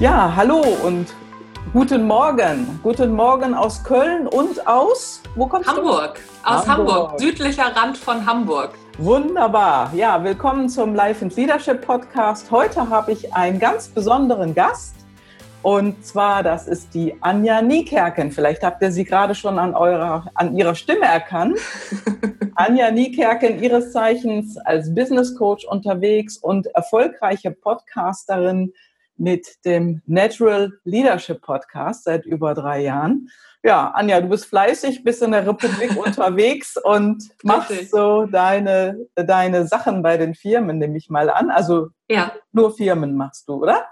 Ja, hallo und guten Morgen. Guten Morgen aus Köln und aus, wo kommst Hamburg. du? Aus Hamburg. Hamburg, südlicher Rand von Hamburg. Wunderbar. Ja, willkommen zum Life and Leadership Podcast. Heute habe ich einen ganz besonderen Gast. Und zwar, das ist die Anja Niekerken. Vielleicht habt ihr sie gerade schon an, eurer, an ihrer Stimme erkannt. Anja Niekerken, ihres Zeichens als Business Coach unterwegs und erfolgreiche Podcasterin, mit dem Natural Leadership Podcast seit über drei Jahren. Ja, Anja, du bist fleißig, bist in der Republik unterwegs und machst so deine, deine Sachen bei den Firmen, nehme ich mal an. Also ja. nur Firmen machst du, oder?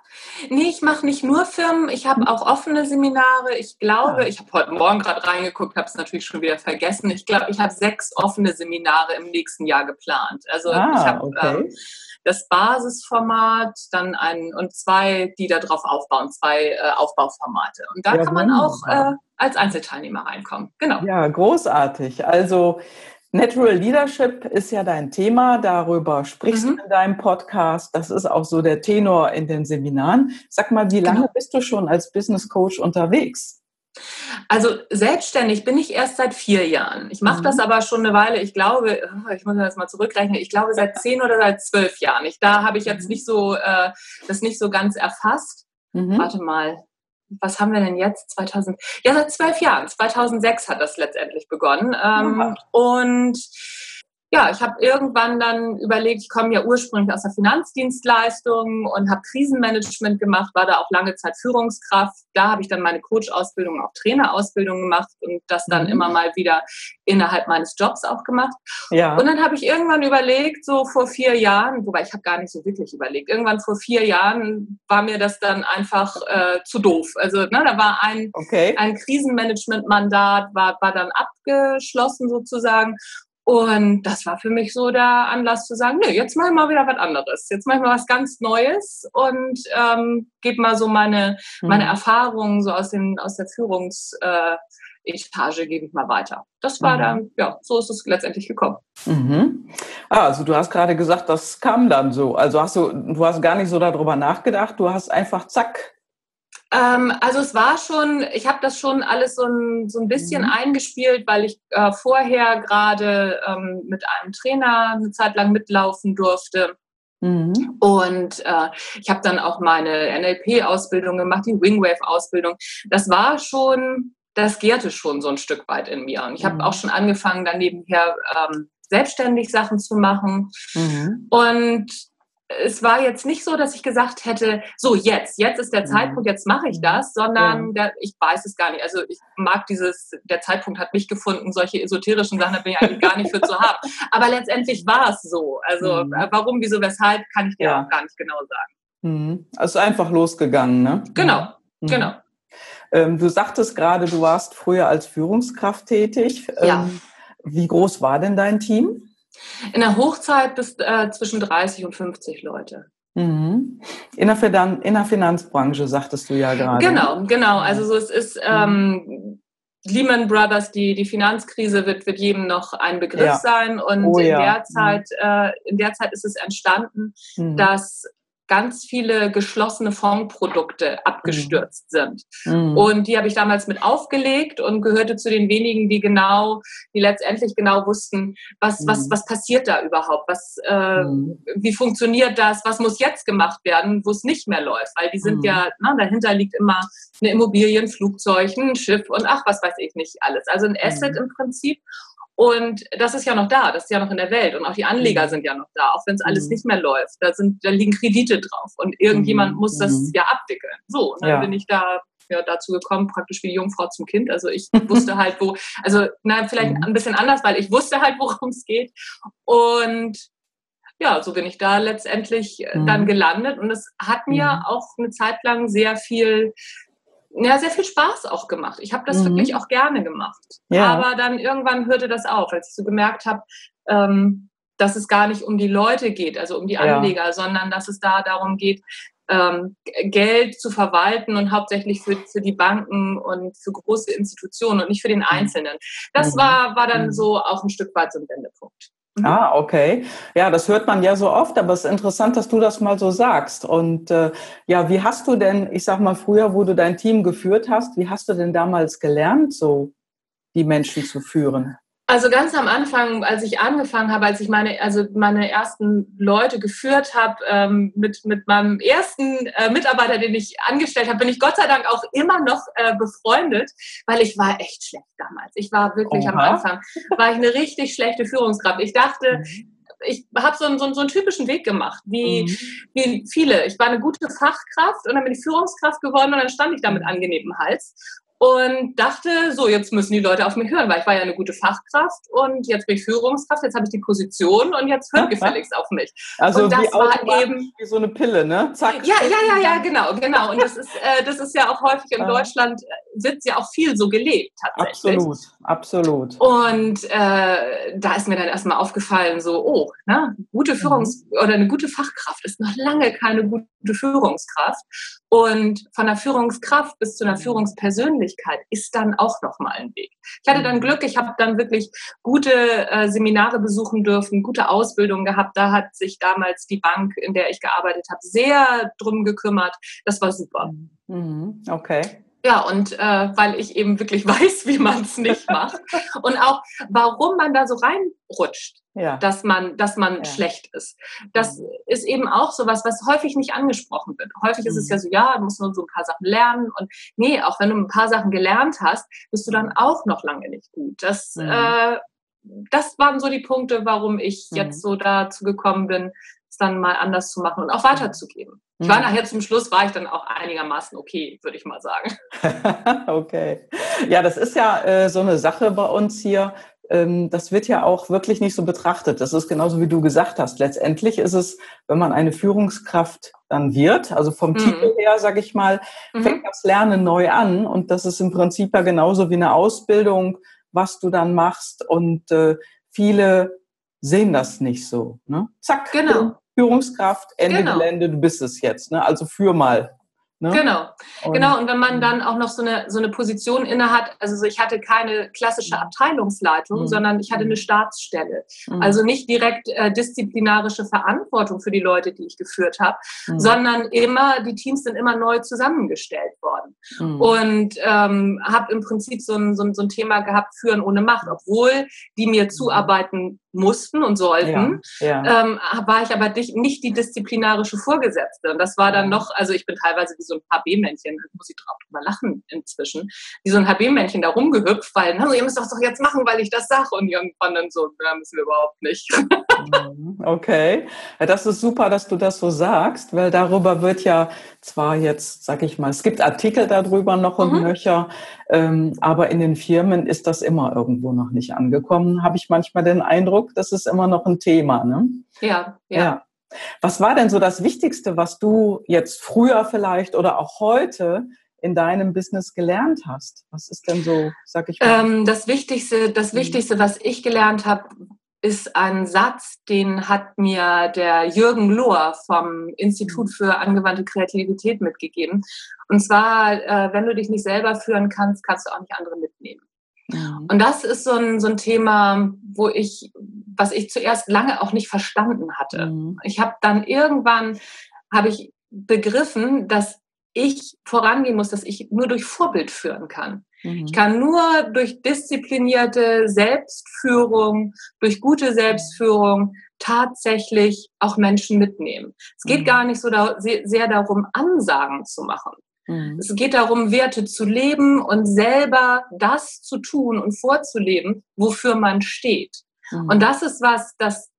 Nee, ich mache nicht nur Firmen, ich habe auch offene Seminare. Ich glaube, ja. ich habe heute Morgen gerade reingeguckt, habe es natürlich schon wieder vergessen. Ich glaube, ich habe sechs offene Seminare im nächsten Jahr geplant. Also ah, ich habe okay. ähm, das Basisformat, dann ein und zwei, die darauf aufbauen, zwei äh, Aufbauformate. Und da ja, kann man auch äh, als Einzelteilnehmer reinkommen. Genau. Ja, großartig. Also Natural Leadership ist ja dein Thema, darüber sprichst mhm. du in deinem Podcast. Das ist auch so der Tenor in den Seminaren. Sag mal, wie lange genau. bist du schon als Business Coach unterwegs? Also selbstständig bin ich erst seit vier Jahren. Ich mache mhm. das aber schon eine Weile. Ich glaube, oh, ich muss das mal zurückrechnen. Ich glaube seit zehn oder seit zwölf Jahren. Ich, da habe ich jetzt mhm. nicht so äh, das nicht so ganz erfasst. Mhm. Warte mal, was haben wir denn jetzt? 2000? Ja, seit zwölf Jahren. 2006 hat das letztendlich begonnen. Ähm, und ja, ich habe irgendwann dann überlegt, ich komme ja ursprünglich aus der Finanzdienstleistung und habe Krisenmanagement gemacht, war da auch lange Zeit Führungskraft. Da habe ich dann meine Coach-Ausbildung, auch Trainerausbildung gemacht und das dann mhm. immer mal wieder innerhalb meines Jobs auch gemacht. Ja. Und dann habe ich irgendwann überlegt, so vor vier Jahren, wobei ich habe gar nicht so wirklich überlegt, irgendwann vor vier Jahren war mir das dann einfach äh, zu doof. Also ne, da war ein, okay. ein Krisenmanagement-Mandat, war, war dann abgeschlossen sozusagen. Und das war für mich so der Anlass zu sagen, nö, jetzt mache ich mal wieder was anderes. Jetzt mache ich mal was ganz Neues und ähm, gebe mal so meine, mhm. meine Erfahrungen so aus, den, aus der Führungsetage, äh, gebe ich mal weiter. Das war mhm. dann, ja, so ist es letztendlich gekommen. Mhm. Ah, also du hast gerade gesagt, das kam dann so. Also hast du, du hast gar nicht so darüber nachgedacht, du hast einfach zack ähm, also es war schon, ich habe das schon alles so ein, so ein bisschen mhm. eingespielt, weil ich äh, vorher gerade ähm, mit einem Trainer eine Zeit lang mitlaufen durfte. Mhm. Und äh, ich habe dann auch meine NLP-Ausbildung gemacht, die Wingwave-Ausbildung. Das war schon, das gärte schon so ein Stück weit in mir. Und ich habe mhm. auch schon angefangen, dann nebenher ähm, selbstständig Sachen zu machen. Mhm. Und es war jetzt nicht so, dass ich gesagt hätte, so jetzt, jetzt ist der mhm. Zeitpunkt, jetzt mache ich das, sondern ja. der, ich weiß es gar nicht. Also ich mag dieses, der Zeitpunkt hat mich gefunden, solche esoterischen Sachen, da bin ich eigentlich gar nicht für zu haben. Aber letztendlich war es so. Also mhm. Äh, warum, wieso, weshalb, kann ich dir ja. auch gar nicht genau sagen. Mhm. Also einfach losgegangen, ne? Genau, mhm. genau. Ähm, du sagtest gerade, du warst früher als Führungskraft tätig. Ja. Ähm, wie groß war denn dein Team? In der Hochzeit bis äh, zwischen 30 und 50 Leute. Mhm. In, der Finan in der Finanzbranche, sagtest du ja gerade. Genau, genau. Also so, es ist ähm, Lehman Brothers, die, die Finanzkrise wird, wird jedem noch ein Begriff ja. sein. Und oh, in, ja. der Zeit, äh, in der Zeit ist es entstanden, mhm. dass ganz viele geschlossene Fondprodukte abgestürzt mhm. sind. Mhm. Und die habe ich damals mit aufgelegt und gehörte zu den wenigen, die genau, die letztendlich genau wussten, was, mhm. was, was passiert da überhaupt, was, äh, mhm. wie funktioniert das, was muss jetzt gemacht werden, wo es nicht mehr läuft, weil die sind mhm. ja, na, dahinter liegt immer eine Immobilie, ein Flugzeug, ein Schiff und ach, was weiß ich nicht alles. Also ein Asset mhm. im Prinzip. Und das ist ja noch da, das ist ja noch in der Welt. Und auch die Anleger mhm. sind ja noch da, auch wenn es alles mhm. nicht mehr läuft. Da, sind, da liegen Kredite drauf und irgendjemand mhm. muss das mhm. ja abwickeln. So, und dann ja. bin ich da ja, dazu gekommen, praktisch wie die Jungfrau zum Kind. Also ich wusste halt, wo, also na, vielleicht mhm. ein bisschen anders, weil ich wusste halt, worum es geht. Und ja, so bin ich da letztendlich äh, dann gelandet. Und es hat mir auch eine Zeit lang sehr viel ja, sehr viel Spaß auch gemacht. Ich habe das mhm. wirklich auch gerne gemacht. Ja. Aber dann irgendwann hörte das auf, als ich so gemerkt habe, ähm, dass es gar nicht um die Leute geht, also um die Anleger, ja. sondern dass es da darum geht, ähm, Geld zu verwalten und hauptsächlich für, für die Banken und für große Institutionen und nicht für den mhm. Einzelnen. Das mhm. war, war dann mhm. so auch ein Stück weit so ein Wendepunkt. Mhm. Ah, okay. Ja, das hört man ja so oft, aber es ist interessant, dass du das mal so sagst. Und äh, ja, wie hast du denn, ich sag mal früher, wo du dein Team geführt hast, wie hast du denn damals gelernt, so die Menschen zu führen? Also ganz am Anfang, als ich angefangen habe, als ich meine, also meine ersten Leute geführt habe, ähm, mit, mit meinem ersten äh, Mitarbeiter, den ich angestellt habe, bin ich Gott sei Dank auch immer noch äh, befreundet, weil ich war echt schlecht damals. Ich war wirklich Oha. am Anfang, war ich eine richtig schlechte Führungskraft. Ich dachte, mhm. ich habe so, einen, so, so einen typischen Weg gemacht, wie, mhm. wie viele. Ich war eine gute Fachkraft und dann bin ich Führungskraft geworden und dann stand ich da mit angenehmem Hals und dachte, so, jetzt müssen die Leute auf mich hören, weil ich war ja eine gute Fachkraft und jetzt bin ich Führungskraft, jetzt habe ich die Position und jetzt hört gefälligst auf mich. Also und das wie war eben wie so eine Pille, ne? Zack. Ja, ja, ja, ja, genau, genau. Und das ist, äh, das ist ja auch häufig in Deutschland, äh, wird ja auch viel so gelebt tatsächlich. Absolut, absolut. Und äh, da ist mir dann erstmal aufgefallen, so, oh, ne, gute Führungs- mhm. oder eine gute Fachkraft ist noch lange keine gute Führungskraft. Und von der Führungskraft bis zu einer Führungspersönlichkeit ist dann auch nochmal ein Weg. Ich hatte dann mhm. Glück, ich habe dann wirklich gute äh, Seminare besuchen dürfen, gute Ausbildung gehabt. Da hat sich damals die Bank, in der ich gearbeitet habe, sehr drum gekümmert. Das war super. Mhm. Okay. Ja, und äh, weil ich eben wirklich weiß, wie man es nicht macht und auch warum man da so reinrutscht, ja. dass man, dass man ja. schlecht ist. Das mhm. ist eben auch so was, was häufig nicht angesprochen wird. Häufig mhm. ist es ja mhm. so, ja, du musst nur so ein paar Sachen lernen und nee, auch wenn du ein paar Sachen gelernt hast, bist du dann mhm. auch noch lange nicht gut. Das, mhm. äh, das waren so die Punkte, warum ich jetzt so dazu gekommen bin, dann mal anders zu machen und auch weiterzugeben. Ich war nachher zum Schluss, war ich dann auch einigermaßen okay, würde ich mal sagen. okay. Ja, das ist ja äh, so eine Sache bei uns hier. Ähm, das wird ja auch wirklich nicht so betrachtet. Das ist genauso wie du gesagt hast. Letztendlich ist es, wenn man eine Führungskraft dann wird, also vom mhm. Titel her, sage ich mal, mhm. fängt das Lernen neu an. Und das ist im Prinzip ja genauso wie eine Ausbildung, was du dann machst. Und äh, viele sehen das nicht so. Ne? Zack. Genau. Führungskraft, Ende genau. Gelände, du bist es jetzt. Ne? Also führ mal. Ne? Genau, und, genau. Und wenn man dann auch noch so eine, so eine Position inne hat, also ich hatte keine klassische mhm. Abteilungsleitung, mhm. sondern ich hatte eine. Staatsstelle. Mhm. Also nicht direkt äh, disziplinarische Verantwortung für die Leute, die ich geführt habe, mhm. sondern immer, die Teams sind immer neu zusammengestellt worden. Mhm. Und ähm, habe im Prinzip so ein, so, ein, so ein Thema gehabt, Führen ohne Macht, obwohl die mir zuarbeiten mussten und sollten, ja, ja. Ähm, war ich aber nicht, die disziplinarische Vorgesetzte. Und das war dann noch, also ich bin teilweise wie so ein HB-Männchen, muss ich drauf drüber lachen inzwischen, wie so ein HB-Männchen da rumgehüpft, weil, na, ihr müsst das doch jetzt machen, weil ich das sage. Und irgendwann dann so, na, müssen wir überhaupt nicht. Okay. Ja, das ist super, dass du das so sagst, weil darüber wird ja zwar jetzt, sag ich mal, es gibt Artikel darüber noch und mhm. nöcher, ähm, aber in den Firmen ist das immer irgendwo noch nicht angekommen, habe ich manchmal den Eindruck, das ist immer noch ein Thema. Ne? Ja, ja. ja. Was war denn so das Wichtigste, was du jetzt früher vielleicht oder auch heute in deinem Business gelernt hast? Was ist denn so, sag ich mal? Ähm, das Wichtigste, das mhm. Wichtigste, was ich gelernt habe, ist ein Satz, den hat mir der Jürgen Lohr vom Institut für angewandte Kreativität mitgegeben. Und zwar, äh, wenn du dich nicht selber führen kannst, kannst du auch nicht andere mitnehmen. Mhm. Und das ist so ein, so ein Thema, wo ich, was ich zuerst lange auch nicht verstanden hatte. Mhm. Ich habe dann irgendwann, habe ich begriffen, dass ich vorangehen muss, dass ich nur durch Vorbild führen kann. Mhm. Ich kann nur durch disziplinierte Selbstführung, durch gute Selbstführung tatsächlich auch Menschen mitnehmen. Es geht mhm. gar nicht so da, sehr darum, Ansagen zu machen. Mhm. Es geht darum, Werte zu leben und selber das zu tun und vorzuleben, wofür man steht. Mhm. Und das ist was, das,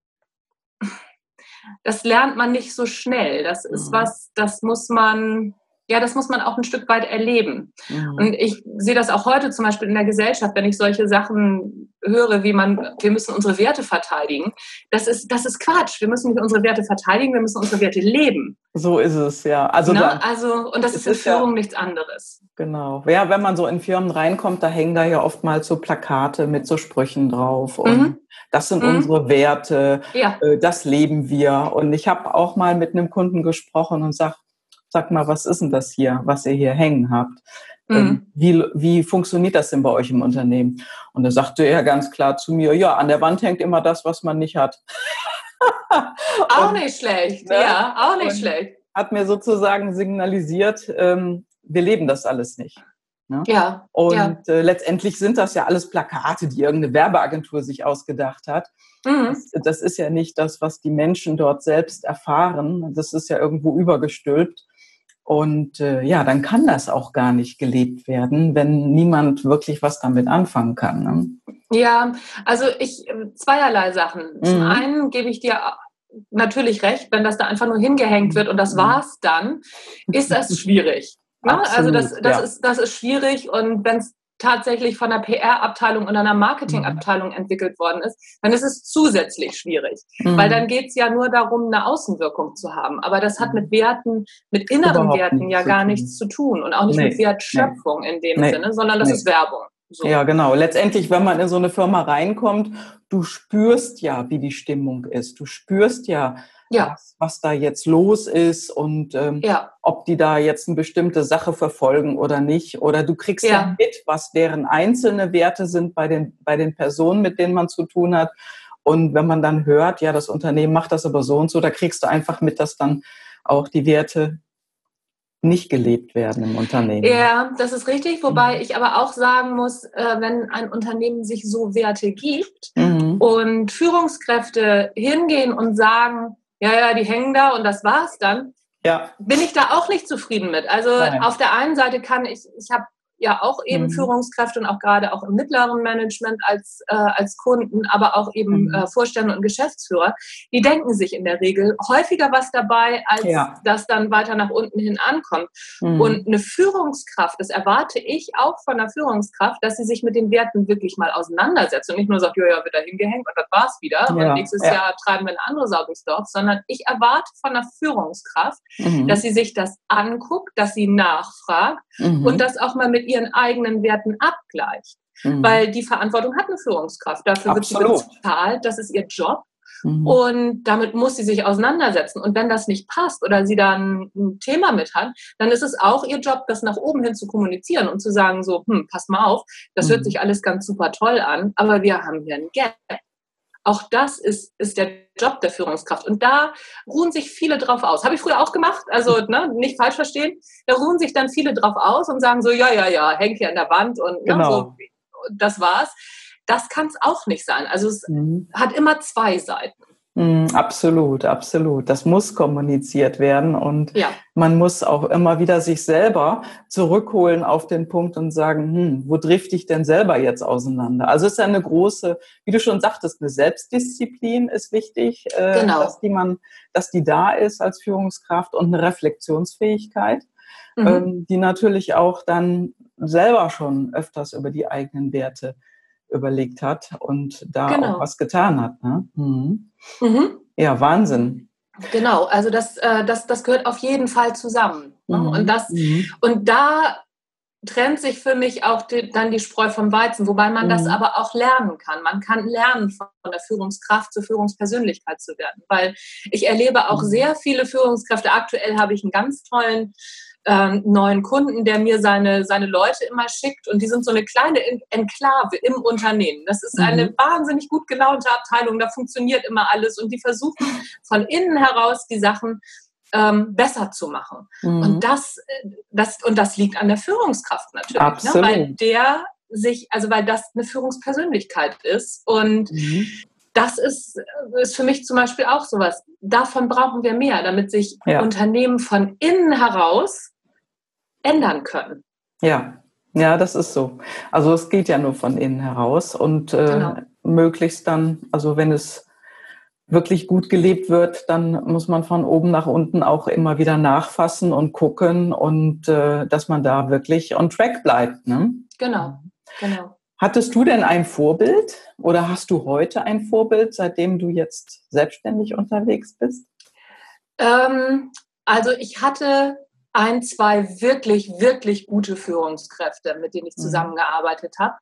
das lernt man nicht so schnell. Das ist mhm. was, das muss man ja, das muss man auch ein Stück weit erleben. Mhm. Und ich sehe das auch heute zum Beispiel in der Gesellschaft, wenn ich solche Sachen höre, wie man, wir müssen unsere Werte verteidigen. Das ist, das ist Quatsch. Wir müssen nicht unsere Werte verteidigen, wir müssen unsere Werte leben. So ist es, ja. Also, ne? also und das ist in Führung ja, nichts anderes. Genau. Ja, wenn man so in Firmen reinkommt, da hängen da ja oftmals so Plakate mit so Sprüchen drauf. Und mhm. das sind mhm. unsere Werte, ja. Äh, das leben wir. Und ich habe auch mal mit einem Kunden gesprochen und sage, sag mal, was ist denn das hier, was ihr hier hängen habt? ähm, mhm. wie, wie funktioniert das denn bei euch im Unternehmen? Und da sagte er ganz klar zu mir, ja, an der Wand hängt immer das, was man nicht hat. auch nicht schlecht, ne? ja, auch nicht schlecht. Hat mir sozusagen signalisiert, ähm, wir leben das alles nicht. Ne? Ja. Und ja. Äh, letztendlich sind das ja alles Plakate, die irgendeine Werbeagentur sich ausgedacht hat. Mhm. Das, das, ist ja nicht das, was die Menschen dort selbst erfahren. Das ist ja irgendwo übergestülpt. Und äh, ja, dann kann das auch gar nicht gelebt werden, wenn niemand wirklich was damit anfangen kann. Ne? Ja, also ich äh, zweierlei Sachen. Mhm. Zum einen gebe ich dir natürlich recht, wenn das da einfach nur hingehängt wird und das mhm. war's dann, ist das schwierig. Ne? Absolut, also das, das, ja. ist, das ist schwierig und wenn es tatsächlich von einer PR-Abteilung und einer Marketing-Abteilung entwickelt worden ist, dann ist es zusätzlich schwierig. Mhm. Weil dann geht es ja nur darum, eine Außenwirkung zu haben. Aber das hat mit Werten, mit inneren Überhaupt Werten ja gar nichts zu tun und auch nicht nee. mit Wertschöpfung nee. in dem nee. Sinne, sondern das ist Werbung. So. Ja, genau. Letztendlich, wenn man in so eine Firma reinkommt, du spürst ja, wie die Stimmung ist. Du spürst ja, ja. Was, was, da jetzt los ist und ähm, ja. ob die da jetzt eine bestimmte Sache verfolgen oder nicht. Oder du kriegst ja. ja. mit, was deren einzelne Werte sind bei den, bei den Personen, mit denen man zu tun hat. Und wenn man dann hört, ja, das Unternehmen macht das aber so und so, da kriegst du einfach mit, dass dann auch die Werte nicht gelebt werden im Unternehmen. Ja, das ist richtig, wobei mhm. ich aber auch sagen muss, äh, wenn ein Unternehmen sich so Werte gibt mhm. und Führungskräfte hingehen und sagen, ja, ja, die hängen da und das war's dann, ja. bin ich da auch nicht zufrieden mit. Also Nein. auf der einen Seite kann ich, ich habe ja auch eben mhm. Führungskräfte und auch gerade auch im mittleren Management als, äh, als Kunden, aber auch eben mhm. äh, Vorstände und Geschäftsführer, die denken sich in der Regel häufiger was dabei, als ja. das dann weiter nach unten hin ankommt. Mhm. Und eine Führungskraft, das erwarte ich auch von einer Führungskraft, dass sie sich mit den Werten wirklich mal auseinandersetzt und nicht nur sagt, ja, ja, wird da hingehängt und das war's wieder ja. und nächstes ja. Jahr treiben wir eine andere Sau durchs Dorf, sondern ich erwarte von einer Führungskraft, mhm. dass sie sich das anguckt, dass sie nachfragt mhm. und das auch mal mit ihren eigenen Werten abgleicht. Mhm. Weil die Verantwortung hat eine Führungskraft. Dafür Absolut. wird sie bezahlt, das ist ihr Job. Mhm. Und damit muss sie sich auseinandersetzen. Und wenn das nicht passt oder sie da ein, Thema mit hat, dann ist es auch ihr Job, das nach oben hin zu kommunizieren und zu sagen, so, hm, pass mal auf, das mhm. hört sich alles ganz super toll an, aber wir haben hier ein Gap. Auch das ist, ist der Job der Führungskraft. Und da ruhen sich viele drauf aus. Habe ich früher auch gemacht, also ne, nicht falsch verstehen. Da ruhen sich dann viele drauf aus und sagen so, ja, ja, ja, hängt hier an der Wand und ne, genau. so, das war's. Das kann es auch nicht sein. Also es mhm. hat immer zwei Seiten. Mm, absolut, absolut. Das muss kommuniziert werden und ja. man muss auch immer wieder sich selber zurückholen auf den Punkt und sagen, hm, wo trifft ich denn selber jetzt auseinander? Also es ist ja eine große, wie du schon sagtest, eine Selbstdisziplin ist wichtig, äh, genau. dass die man, dass die da ist als Führungskraft und eine Reflexionsfähigkeit, mhm. ähm, die natürlich auch dann selber schon öfters über die eigenen Werte überlegt hat und da genau. auch was getan hat. Ne? Mhm. Mhm. Ja, Wahnsinn. Genau, also das, äh, das, das gehört auf jeden Fall zusammen. Ne? Mhm. Und, das, mhm. und da trennt sich für mich auch die, dann die Spreu vom Weizen, wobei man das mhm. aber auch lernen kann. Man kann lernen, von der Führungskraft zur Führungspersönlichkeit zu werden, weil ich erlebe auch mhm. sehr viele Führungskräfte. Aktuell habe ich einen ganz tollen ähm, neuen Kunden, der mir seine, seine Leute immer schickt. Und die sind so eine kleine Enklave im Unternehmen. Das ist eine mhm. wahnsinnig gut gelaunte Abteilung. Da funktioniert immer alles. Und die versuchen von innen heraus die Sachen ähm, besser zu machen. Mhm. Und, das, das, und das liegt an der Führungskraft natürlich. Ne? Weil der sich, also weil das eine Führungspersönlichkeit ist. Und mhm das ist, ist für mich zum Beispiel auch sowas. Davon brauchen wir mehr, damit sich ja. Unternehmen von innen heraus ändern können. Ja, ja, das ist so. Also es geht ja nur von innen heraus und äh, genau. möglichst dann, also wenn es wirklich gut gelebt wird, dann muss man von oben nach unten auch immer wieder nachfassen und gucken und äh, dass man da wirklich on track bleibt. Ne? Genau, genau. Hattest du denn ein Vorbild oder hast du heute ein Vorbild, seitdem du jetzt selbstständig unterwegs bist? Ähm, also ich hatte ein, zwei wirklich, wirklich gute Führungskräfte, mit denen ich mhm. zusammengearbeitet habe.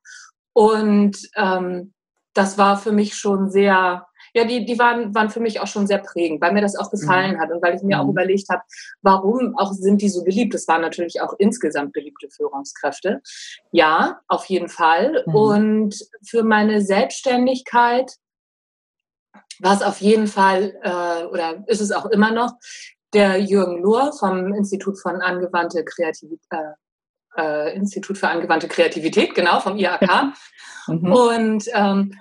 Und ähm, das war für mich schon sehr, ja, die, die waren, waren für mich auch schon sehr prägend, weil mir das auch gefallen mhm. hat und weil ich mir mhm. auch überlegt habe, warum auch sind die so beliebt. Das waren natürlich auch insgesamt beliebte Führungskräfte. Ja, auf jeden Fall. Mhm. Und für meine Selbstständigkeit war es auf jeden Fall, äh, oder ist es auch immer noch, der Jürgen Lohr vom Institut von angewandte Kreativität, äh, äh, Institut für angewandte Kreativität, genau, vom IHK. mhm. Und ähm,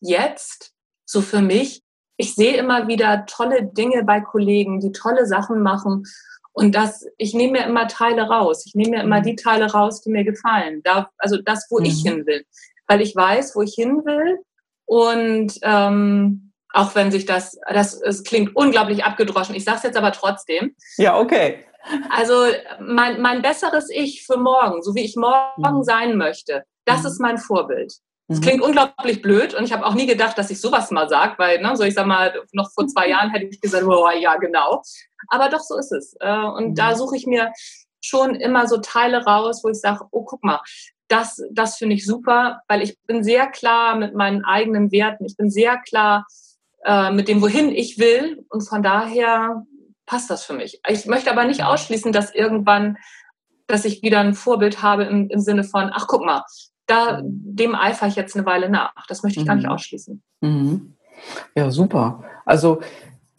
jetzt, so für mich, ich sehe immer wieder tolle Dinge bei Kollegen, die tolle Sachen machen. Und das, ich nehme mir immer Teile raus. Ich nehme mir immer mhm. die Teile raus, die mir gefallen. Da, also das, wo mhm. ich hin will. Weil ich weiß, wo ich hin will. Und ähm, auch wenn sich das, das es klingt unglaublich abgedroschen. Ich sage es jetzt aber trotzdem. Ja, okay. Also mein, mein besseres Ich für morgen, so wie ich morgen mhm. sein möchte, das mhm. ist mein Vorbild. Das mhm. klingt unglaublich blöd und ich habe auch nie gedacht, dass ich sowas mal sage, weil, ne, so ich sag mal, noch vor zwei Jahren hätte ich gesagt, oh ja, genau. Aber doch, so ist es. Äh, und mhm. da suche ich mir schon immer so Teile raus, wo ich sage, oh, guck mal, das, das finde ich super, weil ich bin sehr klar mit meinen eigenen Werten, ich bin sehr klar äh, mit dem, wohin ich will und von daher passt das für mich. Ich möchte aber nicht ausschließen, dass irgendwann, dass ich wieder ein Vorbild habe im, im Sinne von, ach guck mal, da, dem eifere ich jetzt eine Weile nach. Das möchte ich gar nicht mhm. ausschließen. Mhm. Ja, super. Also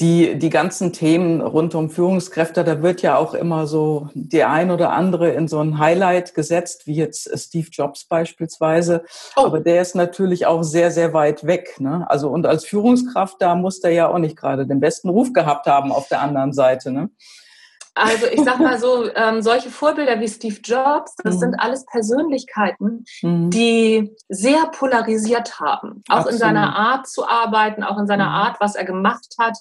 die, die ganzen Themen rund um Führungskräfte, da wird ja auch immer so die ein oder andere in so ein Highlight gesetzt, wie jetzt Steve Jobs beispielsweise. Oh. Aber der ist natürlich auch sehr, sehr weit weg. Ne? Also und als Führungskraft, da muss der ja auch nicht gerade den besten Ruf gehabt haben auf der anderen Seite. Ne? Also ich sag mal so, ähm, solche Vorbilder wie Steve Jobs, das mhm. sind alles Persönlichkeiten, mhm. die sehr polarisiert haben. Auch Absolut. in seiner Art zu arbeiten, auch in seiner mhm. Art, was er gemacht hat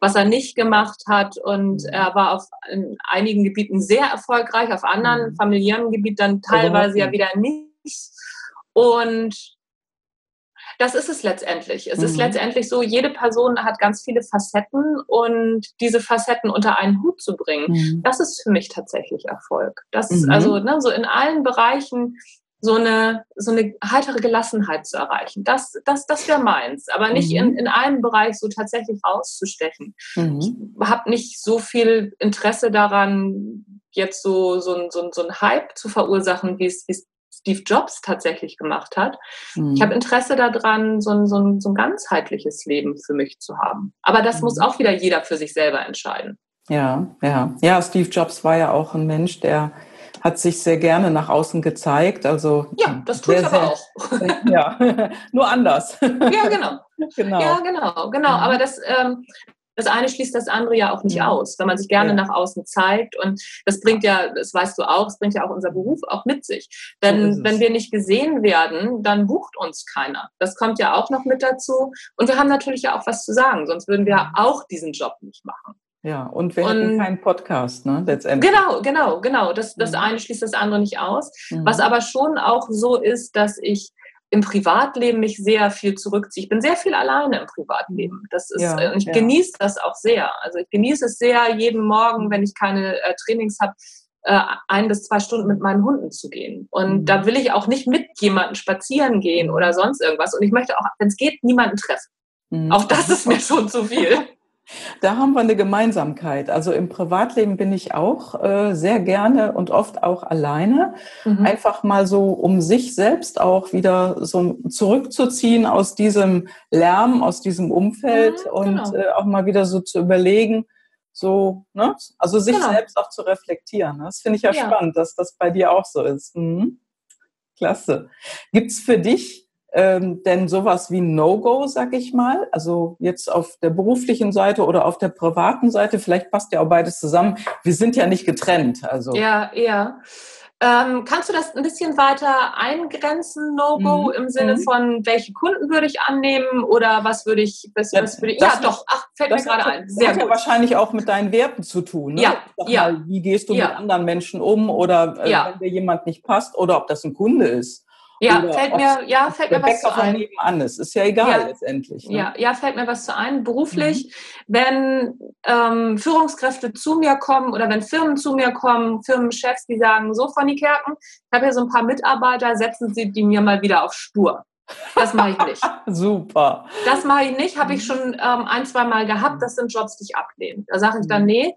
was er nicht gemacht hat. Und mhm. er war auf in einigen Gebieten sehr erfolgreich, auf anderen mhm. familiären Gebieten dann teilweise ja wieder nicht. Und das ist es letztendlich. Es mhm. ist letztendlich so, jede Person hat ganz viele Facetten und diese Facetten unter einen Hut zu bringen, mhm. das ist für mich tatsächlich Erfolg. Das mhm. also ne, so in allen Bereichen so eine, so eine heitere Gelassenheit zu erreichen. Das, das, das wäre meins. Aber nicht mhm. in, in einem Bereich so tatsächlich rauszustechen. Mhm. Ich habe nicht so viel Interesse daran, jetzt so, so, ein, so, so ein Hype zu verursachen, wie es, Steve Jobs tatsächlich gemacht hat. Mhm. Ich habe Interesse daran, so ein, so, ein, so ein ganzheitliches Leben für mich zu haben. Aber das muss mhm. auch wieder jeder für sich selber entscheiden. Ja, ja. Ja, Steve Jobs war ja auch ein Mensch, der hat sich sehr gerne nach außen gezeigt. Also ja, das tut aber auch. ja, nur anders. Ja, genau. genau. Ja, genau, genau. Mhm. Aber das, ähm, das eine schließt das andere ja auch nicht aus, wenn man sich gerne ja. nach außen zeigt. Und das bringt ja, das weißt du auch, das bringt ja auch unser Beruf auch mit sich. Denn so wenn wir nicht gesehen werden, dann bucht uns keiner. Das kommt ja auch noch mit dazu. Und wir haben natürlich ja auch was zu sagen, sonst würden wir auch diesen Job nicht machen. Ja, und wir und, hätten keinen Podcast, ne? Letztendlich. Genau, genau, genau. Das, das mhm. eine schließt das andere nicht aus. Mhm. Was aber schon auch so ist, dass ich im Privatleben mich sehr viel zurückziehe. Ich bin sehr viel alleine im Privatleben. Das ist, ja, und ich ja. genieße das auch sehr. Also ich genieße es sehr, jeden Morgen, wenn ich keine äh, Trainings habe, äh, ein bis zwei Stunden mit meinen Hunden zu gehen. Und mhm. da will ich auch nicht mit jemandem spazieren gehen oder sonst irgendwas. Und ich möchte auch, wenn es geht, niemanden treffen. Mhm. Auch das ist mir schon zu viel. Da haben wir eine Gemeinsamkeit. Also im Privatleben bin ich auch äh, sehr gerne und oft auch alleine. Mhm. Einfach mal so, um sich selbst auch wieder so zurückzuziehen aus diesem Lärm, aus diesem Umfeld mhm, und genau. äh, auch mal wieder so zu überlegen, so, ne? Also sich genau. selbst auch zu reflektieren. Das finde ich ja, ja, spannend, dass das bei dir auch so ist. Mhm. Klasse. Gibt's für dich ähm, denn sowas wie No-Go, sag ich mal, also jetzt auf der beruflichen Seite oder auf der privaten Seite, vielleicht passt ja auch beides zusammen. Wir sind ja nicht getrennt. Also. Ja, ja. Ähm, kannst du das ein bisschen weiter eingrenzen, No-Go, mhm. im Sinne mhm. von, welche Kunden würde ich annehmen oder was würde ich, was, ja, was würde ich, ja doch, ach, fällt mir gerade ein. Sehr das hat ja wahrscheinlich auch mit deinen Werten zu tun. Ne? Ja, ja. Mal, wie gehst du ja. mit anderen Menschen um oder äh, ja. wenn dir jemand nicht passt oder ob das ein Kunde ist. Ja, Oder fällt mir, ja, fällt mir was zu ein. Nebenan ist. ist ja egal ja. letztendlich. Ne? Ja, ja, fällt mir was zu ein. Beruflich, mhm. wenn ähm, Führungskräfte zu mir kommen oder wenn Firmen zu mir kommen, Firmenchefs, die sagen, so, Fanny Kerken, ich habe hier so ein paar Mitarbeiter, setzen Sie die mir mal wieder auf Spur. Das mache ich nicht. Super. Das mache ich nicht, habe ich schon ähm, ein, zwei Mal gehabt. Das sind Jobs, die ich ablehne. Da sage ich dann, mhm. nee,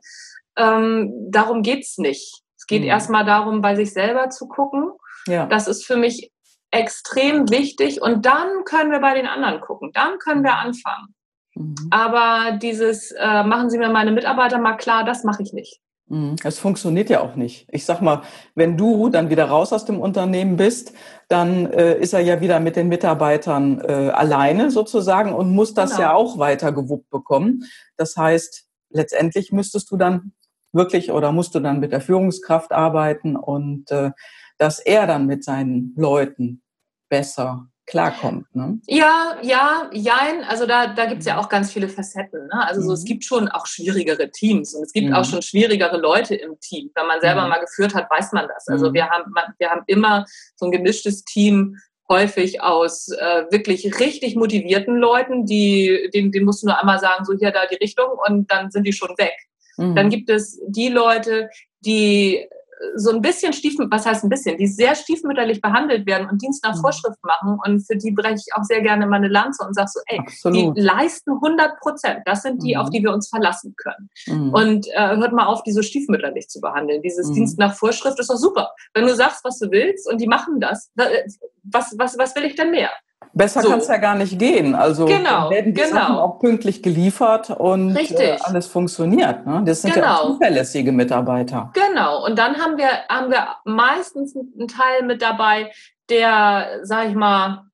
ähm, darum geht es nicht. Es geht mhm. erstmal darum, bei sich selber zu gucken. Ja. Das ist für mich extrem wichtig. Und dann können wir bei den anderen gucken. Dann können wir anfangen. Mhm. Aber dieses, äh, machen Sie mir meine Mitarbeiter mal klar, das mache ich nicht. Mhm. Es funktioniert ja auch nicht. Ich sag mal, wenn du dann wieder raus aus dem Unternehmen bist, dann äh, ist er ja wieder mit den Mitarbeitern äh, alleine sozusagen und muss das genau. ja auch weiter gewuppt bekommen. Das heißt, letztendlich müsstest du dann wirklich oder musst du dann mit der Führungskraft arbeiten und äh, dass er dann mit seinen Leuten besser klarkommt. Ne? Ja, ja, jein. Also da, da gibt es ja auch ganz viele Facetten. Ne? Also so, es mhm. gibt schon auch schwierigere Teams und es gibt mhm. auch schon schwierigere Leute im Team. Wenn man selber mhm. mal geführt hat, weiß man das. Also mhm. wir, haben, wir haben immer so ein gemischtes Team häufig aus äh, wirklich richtig motivierten Leuten, die, denen, denen musst du nur einmal sagen, so hier da die Richtung und dann sind die schon weg. Mhm. Dann gibt es die Leute, die so ein bisschen stiefmütterlich, was heißt ein bisschen, die sehr stiefmütterlich behandelt werden und Dienst nach mhm. Vorschrift machen. Und für die breche ich auch sehr gerne meine Lanze und sage so, ey, Absolut. die leisten 100 Prozent. Das sind die, mhm. auf die wir uns verlassen können. Mhm. Und äh, hört mal auf, die so stiefmütterlich zu behandeln. Dieses mhm. Dienst nach Vorschrift ist doch super. Wenn du sagst, was du willst und die machen das, was, was, was will ich denn mehr? Besser so. kann es ja gar nicht gehen. Also genau, werden die genau. Sachen auch pünktlich geliefert und äh, alles funktioniert. Ne? Das sind genau. ja auch genau. zuverlässige Mitarbeiter. Genau. Und dann haben wir, haben wir meistens einen Teil mit dabei, der, sag ich mal,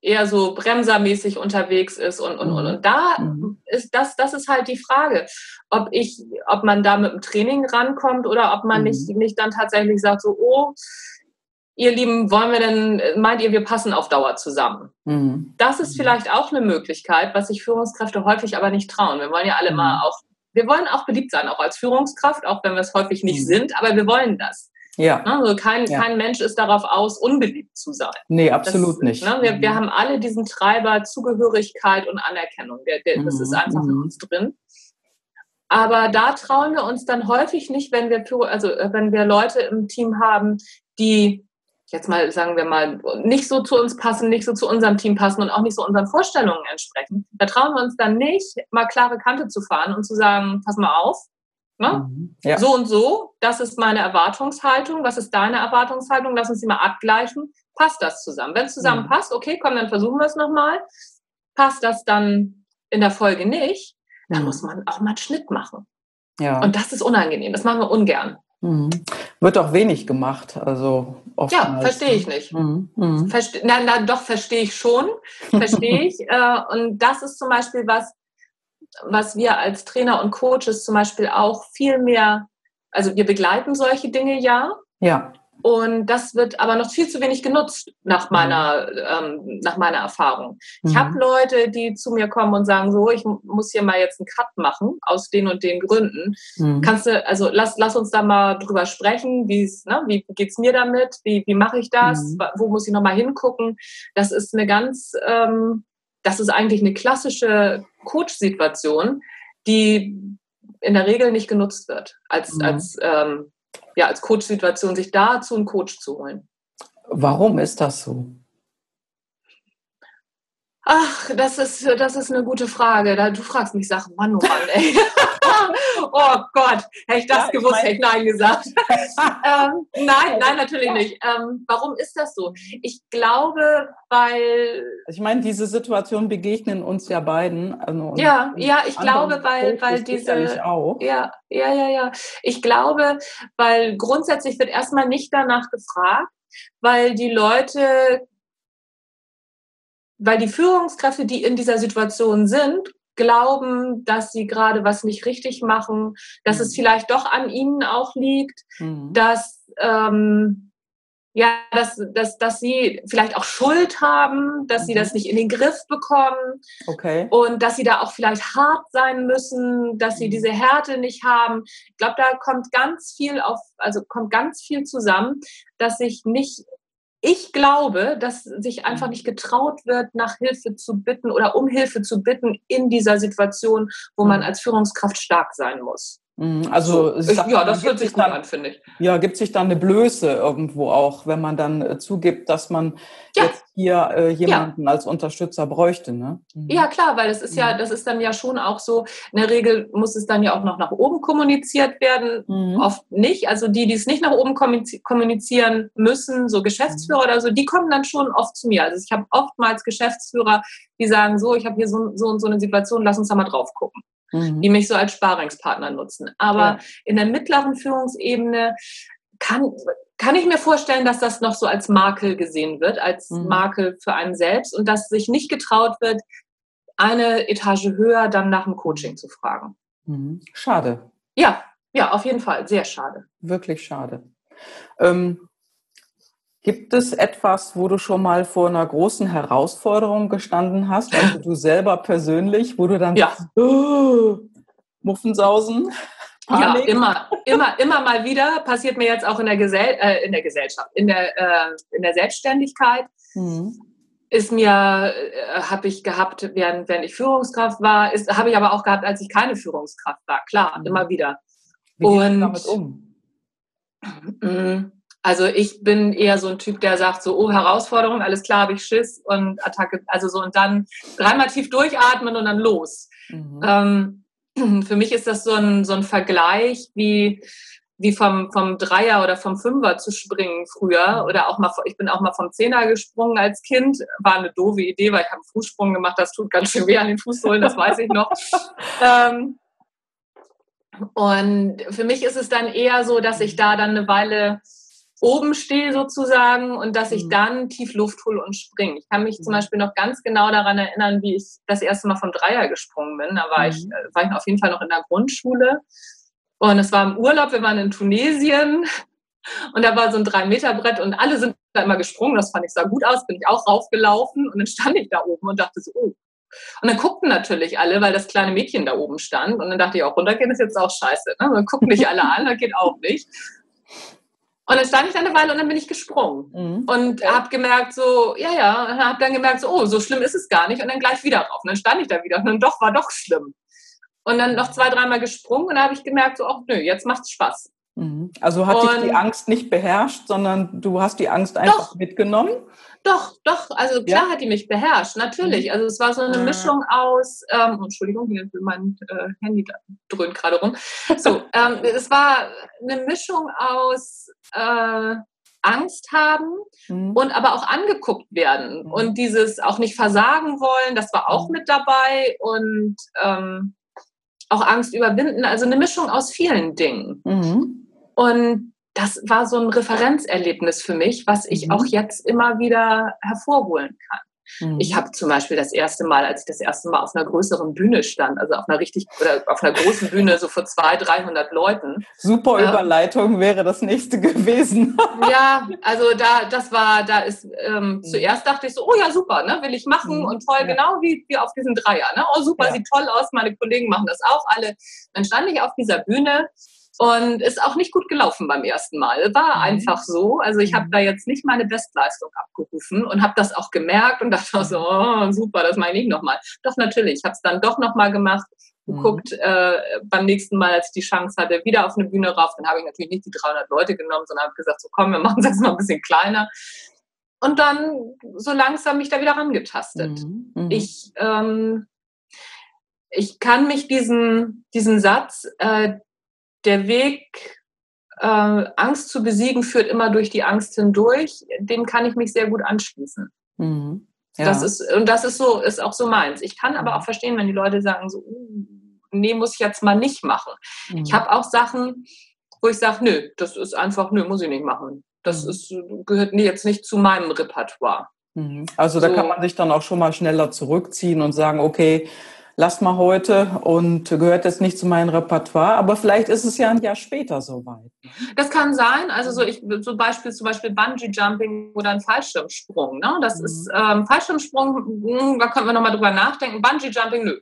eher so bremsermäßig unterwegs ist und, und, mhm. und, und da mhm. ist das, das ist halt die Frage, ob ich, ob man da mit dem Training rankommt oder ob man mhm. nicht, nicht dann tatsächlich sagt so, oh, ihr Lieben, wollen wir denn, meint ihr, wir passen auf Dauer zusammen? Mhm. Das ist vielleicht auch eine Möglichkeit, was sich Führungskräfte häufig aber nicht trauen. Wir wollen ja alle mhm. mal auch, wir wollen auch beliebt sein, auch als Führungskraft, auch wenn wir es häufig nicht mhm. sind, aber wir wollen das. Ja. Also kein, ja. kein Mensch ist darauf aus, unbeliebt zu sein. Nee, absolut das, nicht. Ne, wir, wir mhm. haben alle diesen Treiber Zugehörigkeit und Anerkennung. Der, der, das ist mhm. einfach in uns drin. Aber da trauen wir uns dann häufig nicht, wenn wir, also wenn wir Leute im Team haben, die jetzt mal sagen wir mal, nicht so zu uns passen, nicht so zu unserem Team passen und auch nicht so unseren Vorstellungen entsprechen, da trauen wir uns dann nicht, mal klare Kante zu fahren und zu sagen, pass mal auf, ne? Mhm. Ja. so und so, das ist meine Erwartungshaltung, was ist deine Erwartungshaltung, lass uns die mal abgleichen, passt das zusammen? Wenn es zusammen mhm. passt, okay, komm, dann versuchen wir es nochmal. Passt das dann in der Folge nicht, dann mhm. muss man auch mal einen Schnitt machen. Ja. Und das ist unangenehm, das machen wir ungern. Mhm. Wird auch wenig gemacht, also Ja, verstehe ich nicht. Mhm. Mhm. Verste na, na, doch, verstehe ich schon, verstehe ich. Äh, und das ist zum Beispiel was, was wir als Trainer und Coaches zum Beispiel auch viel mehr, also wir begleiten solche Dinge ja. Ja. Und das wird aber noch viel zu wenig genutzt nach mhm. meiner, ähm, nach meiner Erfahrung. Ich mhm. habe Leute, die zu mir kommen und sagen, so, ich muss hier mal jetzt einen Cut machen, aus den und den Gründen. Mhm. Kannst du, also lass, lass uns da mal drüber sprechen, wie's, ne, wie geht's mir damit, wie, wie mache ich das, mhm. wo muss ich nochmal hingucken. Das ist eine ganz, ähm, das ist eigentlich eine klassische Coach-Situation, die in der Regel nicht genutzt wird als, mhm. als ähm, ja, als Coach-Situation, sich dazu einen Coach zu holen. Warum ist das so? Ach, das ist, das ist eine gute Frage. Du fragst mich Sachen, Mann, oh Mann, ey. oh Gott, hätte ich das ja, gewusst, hätte ich Nein gesagt. ähm, nein, nein, natürlich nicht. Ähm, warum ist das so? Ich glaube, weil. Also ich meine, diese Situation begegnen uns ja beiden. Also ja, ja, ich glaube, weil, weil diese. Auch. Ja, ja, ja, ja. Ich glaube, weil grundsätzlich wird erstmal nicht danach gefragt, weil die Leute weil die Führungskräfte, die in dieser Situation sind, glauben, dass sie gerade was nicht richtig machen, dass mhm. es vielleicht doch an ihnen auch liegt, mhm. dass ähm, ja, dass, dass, dass sie vielleicht auch Schuld haben, dass mhm. sie das nicht in den Griff bekommen okay. und dass sie da auch vielleicht hart sein müssen, dass sie mhm. diese Härte nicht haben. Ich glaube, da kommt ganz viel auf, also kommt ganz viel zusammen, dass sich nicht ich glaube, dass sich einfach mhm. nicht getraut wird, nach Hilfe zu bitten oder um Hilfe zu bitten in dieser Situation, wo man mhm. als Führungskraft stark sein muss. Mhm, also so, ja, das hört sich gut dann, an, finde ich. Ja, gibt sich dann eine Blöße irgendwo auch, wenn man dann äh, zugibt, dass man ja. jetzt hier äh, jemanden ja. als Unterstützer bräuchte, ne? Mhm. Ja, klar, weil das ist ja, mhm. das ist dann ja schon auch so, in der Regel muss es dann ja auch noch nach oben kommuniziert werden, mhm. oft nicht. Also die, die es nicht nach oben kommunizieren müssen, so Geschäftsführer mhm. oder so, die kommen dann schon oft zu mir. Also ich habe oftmals Geschäftsführer, die sagen, so, ich habe hier so, so und so eine Situation, lass uns da mal drauf gucken. Mhm. Die mich so als Sparingspartner nutzen. Aber ja. in der mittleren Führungsebene kann, kann ich mir vorstellen, dass das noch so als Makel gesehen wird, als mhm. Makel für einen selbst und dass sich nicht getraut wird, eine Etage höher dann nach dem Coaching zu fragen. Mhm. Schade. Ja, ja, auf jeden Fall. Sehr schade. Wirklich schade. Ähm, gibt es etwas, wo du schon mal vor einer großen Herausforderung gestanden hast, also du selber persönlich, wo du dann ja. oh, Muffensausen? Panik? Ja, immer, immer, immer mal wieder. Passiert mir jetzt auch in der, Gesell äh, in der Gesellschaft, in der, äh, in der Selbstständigkeit. Mhm. Ist mir, äh, habe ich gehabt, während, während ich Führungskraft war, habe ich aber auch gehabt, als ich keine Führungskraft war. Klar, mhm. immer wieder. Wie du damit um? Mm, also ich bin eher so ein Typ, der sagt so, oh, Herausforderung, alles klar, habe ich Schiss und Attacke, also so und dann dreimal tief durchatmen und dann los. Mhm. Ähm, für mich ist das so ein, so ein Vergleich wie, wie vom, vom Dreier oder vom Fünfer zu springen früher. Oder auch mal, ich bin auch mal vom Zehner gesprungen als Kind. War eine doofe Idee, weil ich habe einen Fußsprung gemacht. Das tut ganz schön weh an den Fußsohlen, das weiß ich noch. ähm, und für mich ist es dann eher so, dass ich da dann eine Weile oben stehe sozusagen und dass ich mhm. dann tief Luft hole und springe. Ich kann mich zum mhm. Beispiel noch ganz genau daran erinnern, wie ich das erste Mal vom Dreier gesprungen bin. Da war, mhm. ich, äh, war ich auf jeden Fall noch in der Grundschule. Und es war im Urlaub, wir waren in Tunesien und da war so ein Drei-Meter-Brett und alle sind da immer gesprungen. Das fand ich sah gut aus, bin ich auch raufgelaufen und dann stand ich da oben und dachte so, oh. Und dann guckten natürlich alle, weil das kleine Mädchen da oben stand. Und dann dachte ich auch, runtergehen ist jetzt auch scheiße. Ne? Dann gucken nicht alle an, das geht auch nicht. Und dann stand ich da eine Weile und dann bin ich gesprungen. Mhm. Und okay. habe gemerkt, so, ja, ja, und habe dann gemerkt, so, oh, so schlimm ist es gar nicht. Und dann gleich wieder drauf. Und dann stand ich da wieder und dann doch, war doch schlimm. Und dann noch zwei, dreimal gesprungen und dann habe ich gemerkt, so, ach nö, jetzt macht's Spaß. Mhm. Also hat und dich die Angst nicht beherrscht, sondern du hast die Angst einfach doch, mitgenommen? Doch, doch, also klar ja. hat die mich beherrscht, natürlich. Mhm. Also es war so eine Mischung aus, ähm, Entschuldigung, hier mein äh, Handy dröhnt gerade rum. So, ähm, es war eine Mischung aus äh, Angst haben mhm. und aber auch angeguckt werden mhm. und dieses auch nicht versagen wollen, das war auch mhm. mit dabei und ähm, auch Angst überwinden, also eine Mischung aus vielen Dingen. Mhm. Und das war so ein Referenzerlebnis für mich, was ich mhm. auch jetzt immer wieder hervorholen kann. Mhm. Ich habe zum Beispiel das erste Mal, als ich das erste Mal auf einer größeren Bühne stand, also auf einer richtig oder auf einer großen Bühne so vor 200, 300 Leuten. Super äh, Überleitung wäre das nächste gewesen. ja, also da, das war, da ist ähm, mhm. zuerst dachte ich so, oh ja super, ne, will ich machen mhm. und toll, ja. genau wie, wie auf diesem Dreier, ne, oh super, ja. sieht toll aus, meine Kollegen machen das auch alle. Dann stand ich auf dieser Bühne und ist auch nicht gut gelaufen beim ersten Mal. War mhm. einfach so. Also ich habe mhm. da jetzt nicht meine Bestleistung abgerufen und habe das auch gemerkt und dachte so, oh, super, das meine ich nochmal. Doch natürlich, ich habe es dann doch nochmal gemacht, geguckt mhm. äh, beim nächsten Mal, als ich die Chance hatte, wieder auf eine Bühne rauf. Dann habe ich natürlich nicht die 300 Leute genommen, sondern habe gesagt, so komm, wir machen es jetzt mal ein bisschen kleiner. Und dann so langsam mich da wieder rangetastet. Mhm. Mhm. Ich, ähm, ich kann mich diesen, diesen Satz, äh, der Weg, äh, Angst zu besiegen, führt immer durch die Angst hindurch. Dem kann ich mich sehr gut anschließen. Mhm. Ja. Das ist, und das ist so, ist auch so meins. Ich kann aber auch verstehen, wenn die Leute sagen, so, uh, nee, muss ich jetzt mal nicht machen. Mhm. Ich habe auch Sachen, wo ich sage, nö, das ist einfach, nö, muss ich nicht machen. Das mhm. ist, gehört jetzt nicht zu meinem Repertoire. Mhm. Also da so. kann man sich dann auch schon mal schneller zurückziehen und sagen, okay, lass mal heute und gehört jetzt nicht zu meinem Repertoire, aber vielleicht ist es ja ein Jahr später soweit. Das kann sein. Also so ich so Beispiel zum Beispiel Bungee Jumping oder ein Fallschirmsprung. Ne? Das mhm. ist ähm, Fallschirmsprung. Hm, da können wir noch mal drüber nachdenken. Bungee Jumping, nö.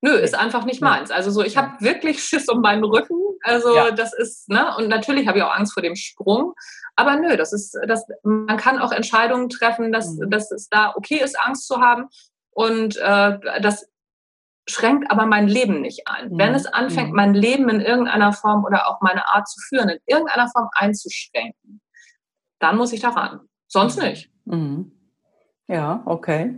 Nö, ist einfach nicht meins. Also so, ich habe wirklich Schiss um meinen Rücken. Also ja. das ist, ne, und natürlich habe ich auch Angst vor dem Sprung. Aber nö, das ist, das, man kann auch Entscheidungen treffen, dass, mhm. dass es da okay ist, Angst zu haben. Und äh, das schränkt aber mein Leben nicht ein. Mhm. Wenn es anfängt, mhm. mein Leben in irgendeiner Form oder auch meine Art zu führen, in irgendeiner Form einzuschränken, dann muss ich daran. Sonst mhm. nicht. Mhm. Ja, okay.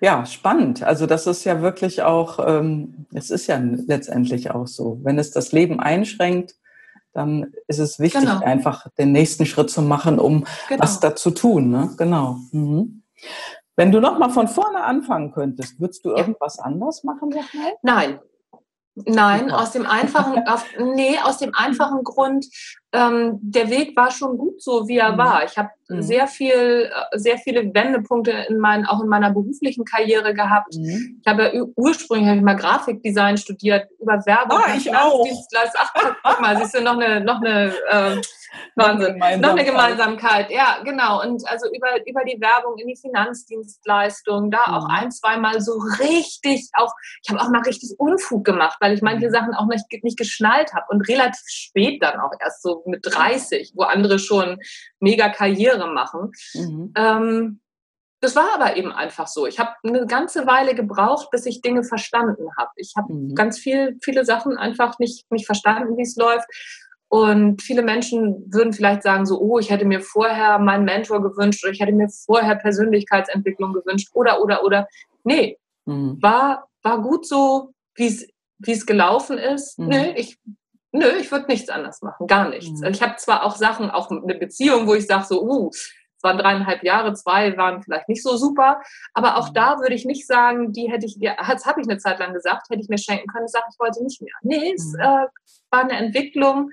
Ja, spannend. Also das ist ja wirklich auch, ähm, es ist ja letztendlich auch so. Wenn es das Leben einschränkt, dann ist es wichtig, genau. einfach den nächsten Schritt zu machen, um genau. was da zu tun. Ne? Genau. Mhm. Wenn du noch mal von vorne anfangen könntest, würdest du irgendwas anders machen? Nein, Nein, aus dem einfachen, auf, nee, aus dem einfachen Grund, ähm, der Weg war schon gut so, wie er mhm. war. Ich habe mhm. sehr viel, äh, sehr viele Wendepunkte in meinen, auch in meiner beruflichen Karriere gehabt. Mhm. Ich habe ja ursprünglich hab ich mal Grafikdesign studiert, über Werbung, ah, ich auch. Ach, guck mal, siehst du noch eine, noch eine äh, Wahnsinn. Noch eine Gemeinsamkeit, ja, genau. Und also über, über die Werbung in die Finanzdienstleistung, da mhm. auch ein, zweimal so richtig, auch, ich habe auch mal richtig Unfug gemacht, weil ich manche mhm. Sachen auch nicht, nicht geschnallt habe und relativ spät dann auch erst so mit 30, wo andere schon mega Karriere machen. Mhm. Ähm, das war aber eben einfach so. Ich habe eine ganze Weile gebraucht, bis ich Dinge verstanden habe. Ich habe mhm. ganz viel, viele Sachen einfach nicht, nicht verstanden, wie es läuft. Und viele Menschen würden vielleicht sagen so, oh, ich hätte mir vorher meinen Mentor gewünscht oder ich hätte mir vorher Persönlichkeitsentwicklung gewünscht oder, oder, oder. Nee, mhm. war, war gut so, wie es gelaufen ist. Mhm. Nee, ich, nö, ich würde nichts anders machen, gar nichts. Mhm. Ich habe zwar auch Sachen, auch eine Beziehung, wo ich sage so, uh, es waren dreieinhalb Jahre, zwei waren vielleicht nicht so super, aber auch mhm. da würde ich nicht sagen, die hätte ich, das habe ich eine Zeit lang gesagt, hätte ich mir schenken können, sage ich heute nicht mehr. Nee, es mhm. äh, war eine Entwicklung,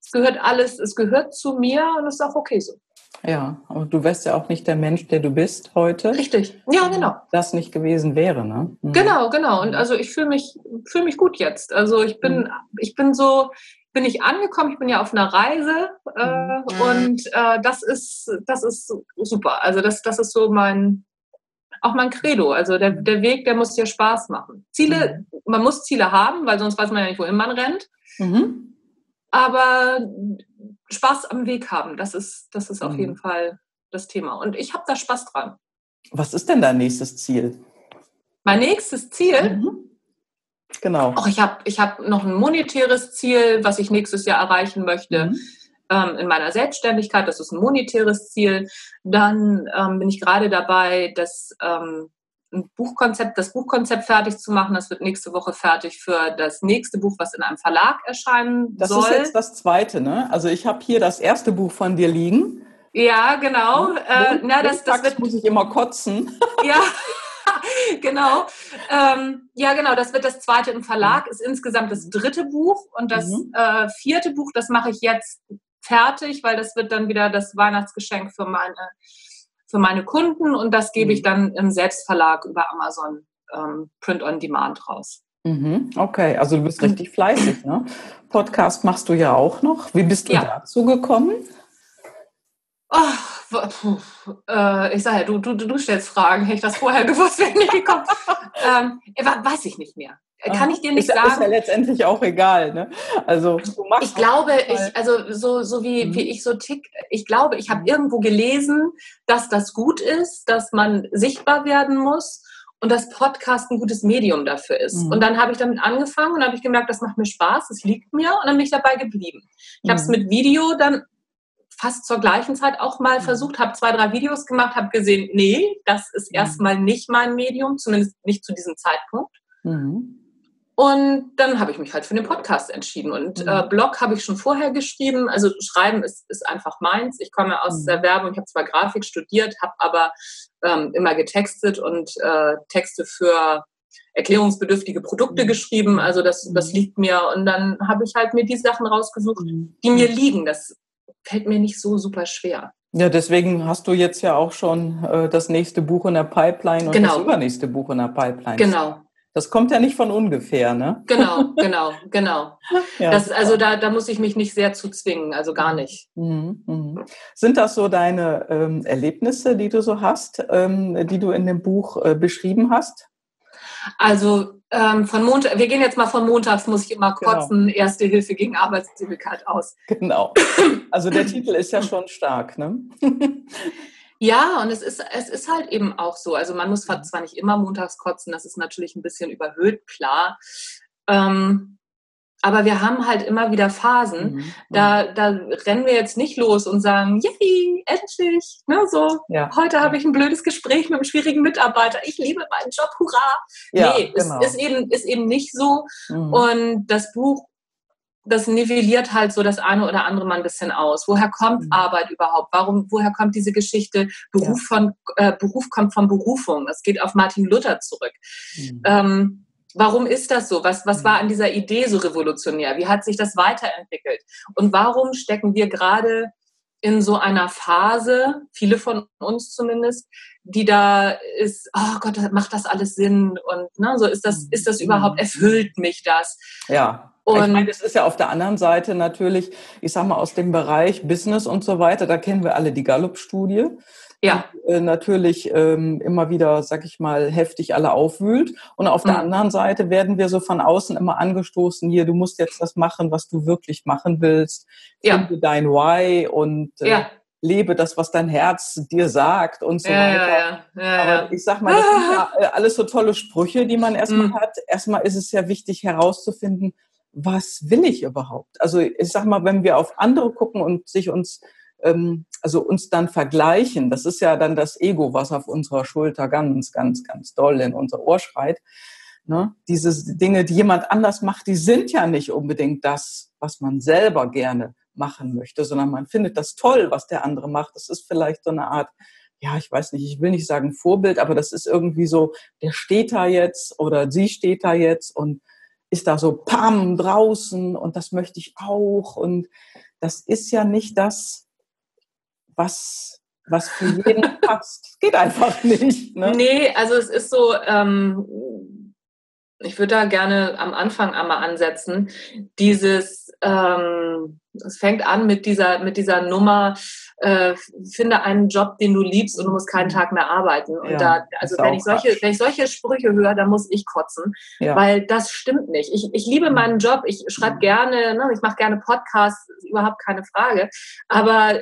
es gehört alles, es gehört zu mir und es ist auch okay so. Ja, aber du wärst ja auch nicht der Mensch, der du bist heute. Richtig, ja, genau. Das nicht gewesen wäre, ne? Mhm. Genau, genau. Und also ich fühle mich, fühle mich gut jetzt. Also ich bin, mhm. ich bin so, bin ich angekommen, ich bin ja auf einer Reise äh, mhm. und äh, das ist, das ist super. Also das, das ist so mein, auch mein Credo. Also der, der Weg, der muss dir Spaß machen. Ziele, mhm. man muss Ziele haben, weil sonst weiß man ja nicht, wohin man rennt. Mhm. Aber Spaß am Weg haben, das ist, das ist auf mhm. jeden Fall das Thema. Und ich habe da Spaß dran. Was ist denn dein nächstes Ziel? Mein nächstes Ziel? Mhm. Genau. Oh, ich habe ich hab noch ein monetäres Ziel, was ich nächstes Jahr erreichen möchte. Mhm. Ähm, in meiner Selbstständigkeit, das ist ein monetäres Ziel. Dann ähm, bin ich gerade dabei, das ähm, ein Buchkonzept, das Buchkonzept fertig zu machen. Das wird nächste Woche fertig für das nächste Buch, was in einem Verlag erscheinen das soll. Das ist jetzt das zweite, ne? Also ich habe hier das erste Buch von dir liegen. Ja, genau. Äh, na, das, das wird, muss ich immer kotzen. Ja. genau. Ähm, ja, genau, das wird das zweite im Verlag, ist insgesamt das dritte Buch und das mhm. äh, vierte Buch, das mache ich jetzt fertig, weil das wird dann wieder das Weihnachtsgeschenk für meine, für meine Kunden und das gebe ich mhm. dann im Selbstverlag über Amazon ähm, Print on Demand raus. Mhm, okay, also du bist richtig fleißig, ne? Podcast machst du ja auch noch. Wie bist du ja. dazu gekommen? Oh, äh, ich sage ja, du, du, du stellst Fragen. Hätte ich das vorher gewusst, wäre ich nicht gekommen. ähm, weiß ich nicht mehr. Kann ich dir nicht ist, sagen. Ist ja letztendlich auch egal. Ne? Also ich glaube, ich, also so, so wie, mhm. wie ich so tick, ich glaube, ich habe mhm. irgendwo gelesen, dass das gut ist, dass man sichtbar werden muss und dass Podcast ein gutes Medium dafür ist. Mhm. Und dann habe ich damit angefangen und habe ich gemerkt, das macht mir Spaß, es liegt mir und dann bin ich dabei geblieben. Ich habe es mhm. mit Video dann fast zur gleichen Zeit auch mal mhm. versucht, habe zwei, drei Videos gemacht, habe gesehen, nee, das ist mhm. erstmal nicht mein Medium, zumindest nicht zu diesem Zeitpunkt. Mhm. Und dann habe ich mich halt für den Podcast entschieden. Und mhm. äh, Blog habe ich schon vorher geschrieben. Also Schreiben ist, ist einfach meins. Ich komme aus mhm. der Werbung. Ich habe zwar Grafik studiert, habe aber ähm, immer getextet und äh, Texte für erklärungsbedürftige Produkte mhm. geschrieben. Also das, das mhm. liegt mir. Und dann habe ich halt mir die Sachen rausgesucht, mhm. die mir liegen. Das fällt mir nicht so super schwer. Ja, deswegen hast du jetzt ja auch schon äh, das nächste Buch in der Pipeline und genau. das übernächste Buch in der Pipeline. Genau, das kommt ja nicht von ungefähr, ne? Genau, genau, genau. ja, das, also da, da muss ich mich nicht sehr zu zwingen, also gar nicht. Mhm, mhm. Sind das so deine ähm, Erlebnisse, die du so hast, ähm, die du in dem Buch äh, beschrieben hast? Also ähm, von Montag, wir gehen jetzt mal von montags, muss ich immer genau. kotzen, genau. Erste Hilfe gegen Arbeitslosigkeit aus. Genau. Also der Titel ist ja schon stark, ne? Ja, und es ist, es ist halt eben auch so. Also man muss zwar nicht immer montags kotzen, das ist natürlich ein bisschen überhöht, klar. Ähm, aber wir haben halt immer wieder Phasen, mhm. da, da rennen wir jetzt nicht los und sagen, yay, endlich, ne, so, ja. heute habe ich ein blödes Gespräch mit einem schwierigen Mitarbeiter, ich liebe meinen Job, hurra. Ja, nee, genau. ist, ist, eben, ist eben nicht so. Mhm. Und das Buch, das nivelliert halt so das eine oder andere mal ein bisschen aus. Woher kommt mhm. Arbeit überhaupt? Warum, woher kommt diese Geschichte? Beruf, ja. von, äh, Beruf kommt von Berufung. Das geht auf Martin Luther zurück. Mhm. Ähm, Warum ist das so? Was, was war an dieser Idee so revolutionär? Wie hat sich das weiterentwickelt? Und warum stecken wir gerade in so einer Phase, viele von uns zumindest, die da ist, oh Gott, macht das alles Sinn? Und ne, so ist das, ist das überhaupt, erfüllt mich das? Ja. Und ich meine, es ist ja auf der anderen Seite natürlich, ich sag mal, aus dem Bereich Business und so weiter, da kennen wir alle die Gallup-Studie ja. äh, natürlich ähm, immer wieder, sag ich mal, heftig alle aufwühlt. Und auf mhm. der anderen Seite werden wir so von außen immer angestoßen, hier, du musst jetzt das machen, was du wirklich machen willst. Ja. Finde dein Why und äh, ja. lebe das, was dein Herz dir sagt und so ja, weiter. Ja, Aber ich sag mal, das sind ja äh, alles so tolle Sprüche, die man erstmal mhm. hat. Erstmal ist es ja wichtig herauszufinden, was will ich überhaupt? Also ich sag mal, wenn wir auf andere gucken und sich uns ähm, also uns dann vergleichen, das ist ja dann das Ego, was auf unserer Schulter ganz, ganz, ganz doll in unser Ohr schreit. Ne? Diese Dinge, die jemand anders macht, die sind ja nicht unbedingt das, was man selber gerne machen möchte, sondern man findet das toll, was der andere macht. Das ist vielleicht so eine Art, ja, ich weiß nicht, ich will nicht sagen Vorbild, aber das ist irgendwie so, der steht da jetzt oder sie steht da jetzt und ist da so pam draußen und das möchte ich auch und das ist ja nicht das, was, was für jeden passt. Geht einfach nicht. Ne? Nee, also es ist so, ähm, ich würde da gerne am Anfang einmal ansetzen. Dieses, ähm, es fängt an mit dieser, mit dieser Nummer, äh, finde einen Job, den du liebst und du musst keinen Tag mehr arbeiten. Und ja, da, also wenn ich solche, wenn ich solche Sprüche höre, dann muss ich kotzen, ja. weil das stimmt nicht. Ich, ich liebe mhm. meinen Job, ich schreibe gerne, ne, ich mache gerne Podcasts, überhaupt keine Frage. Aber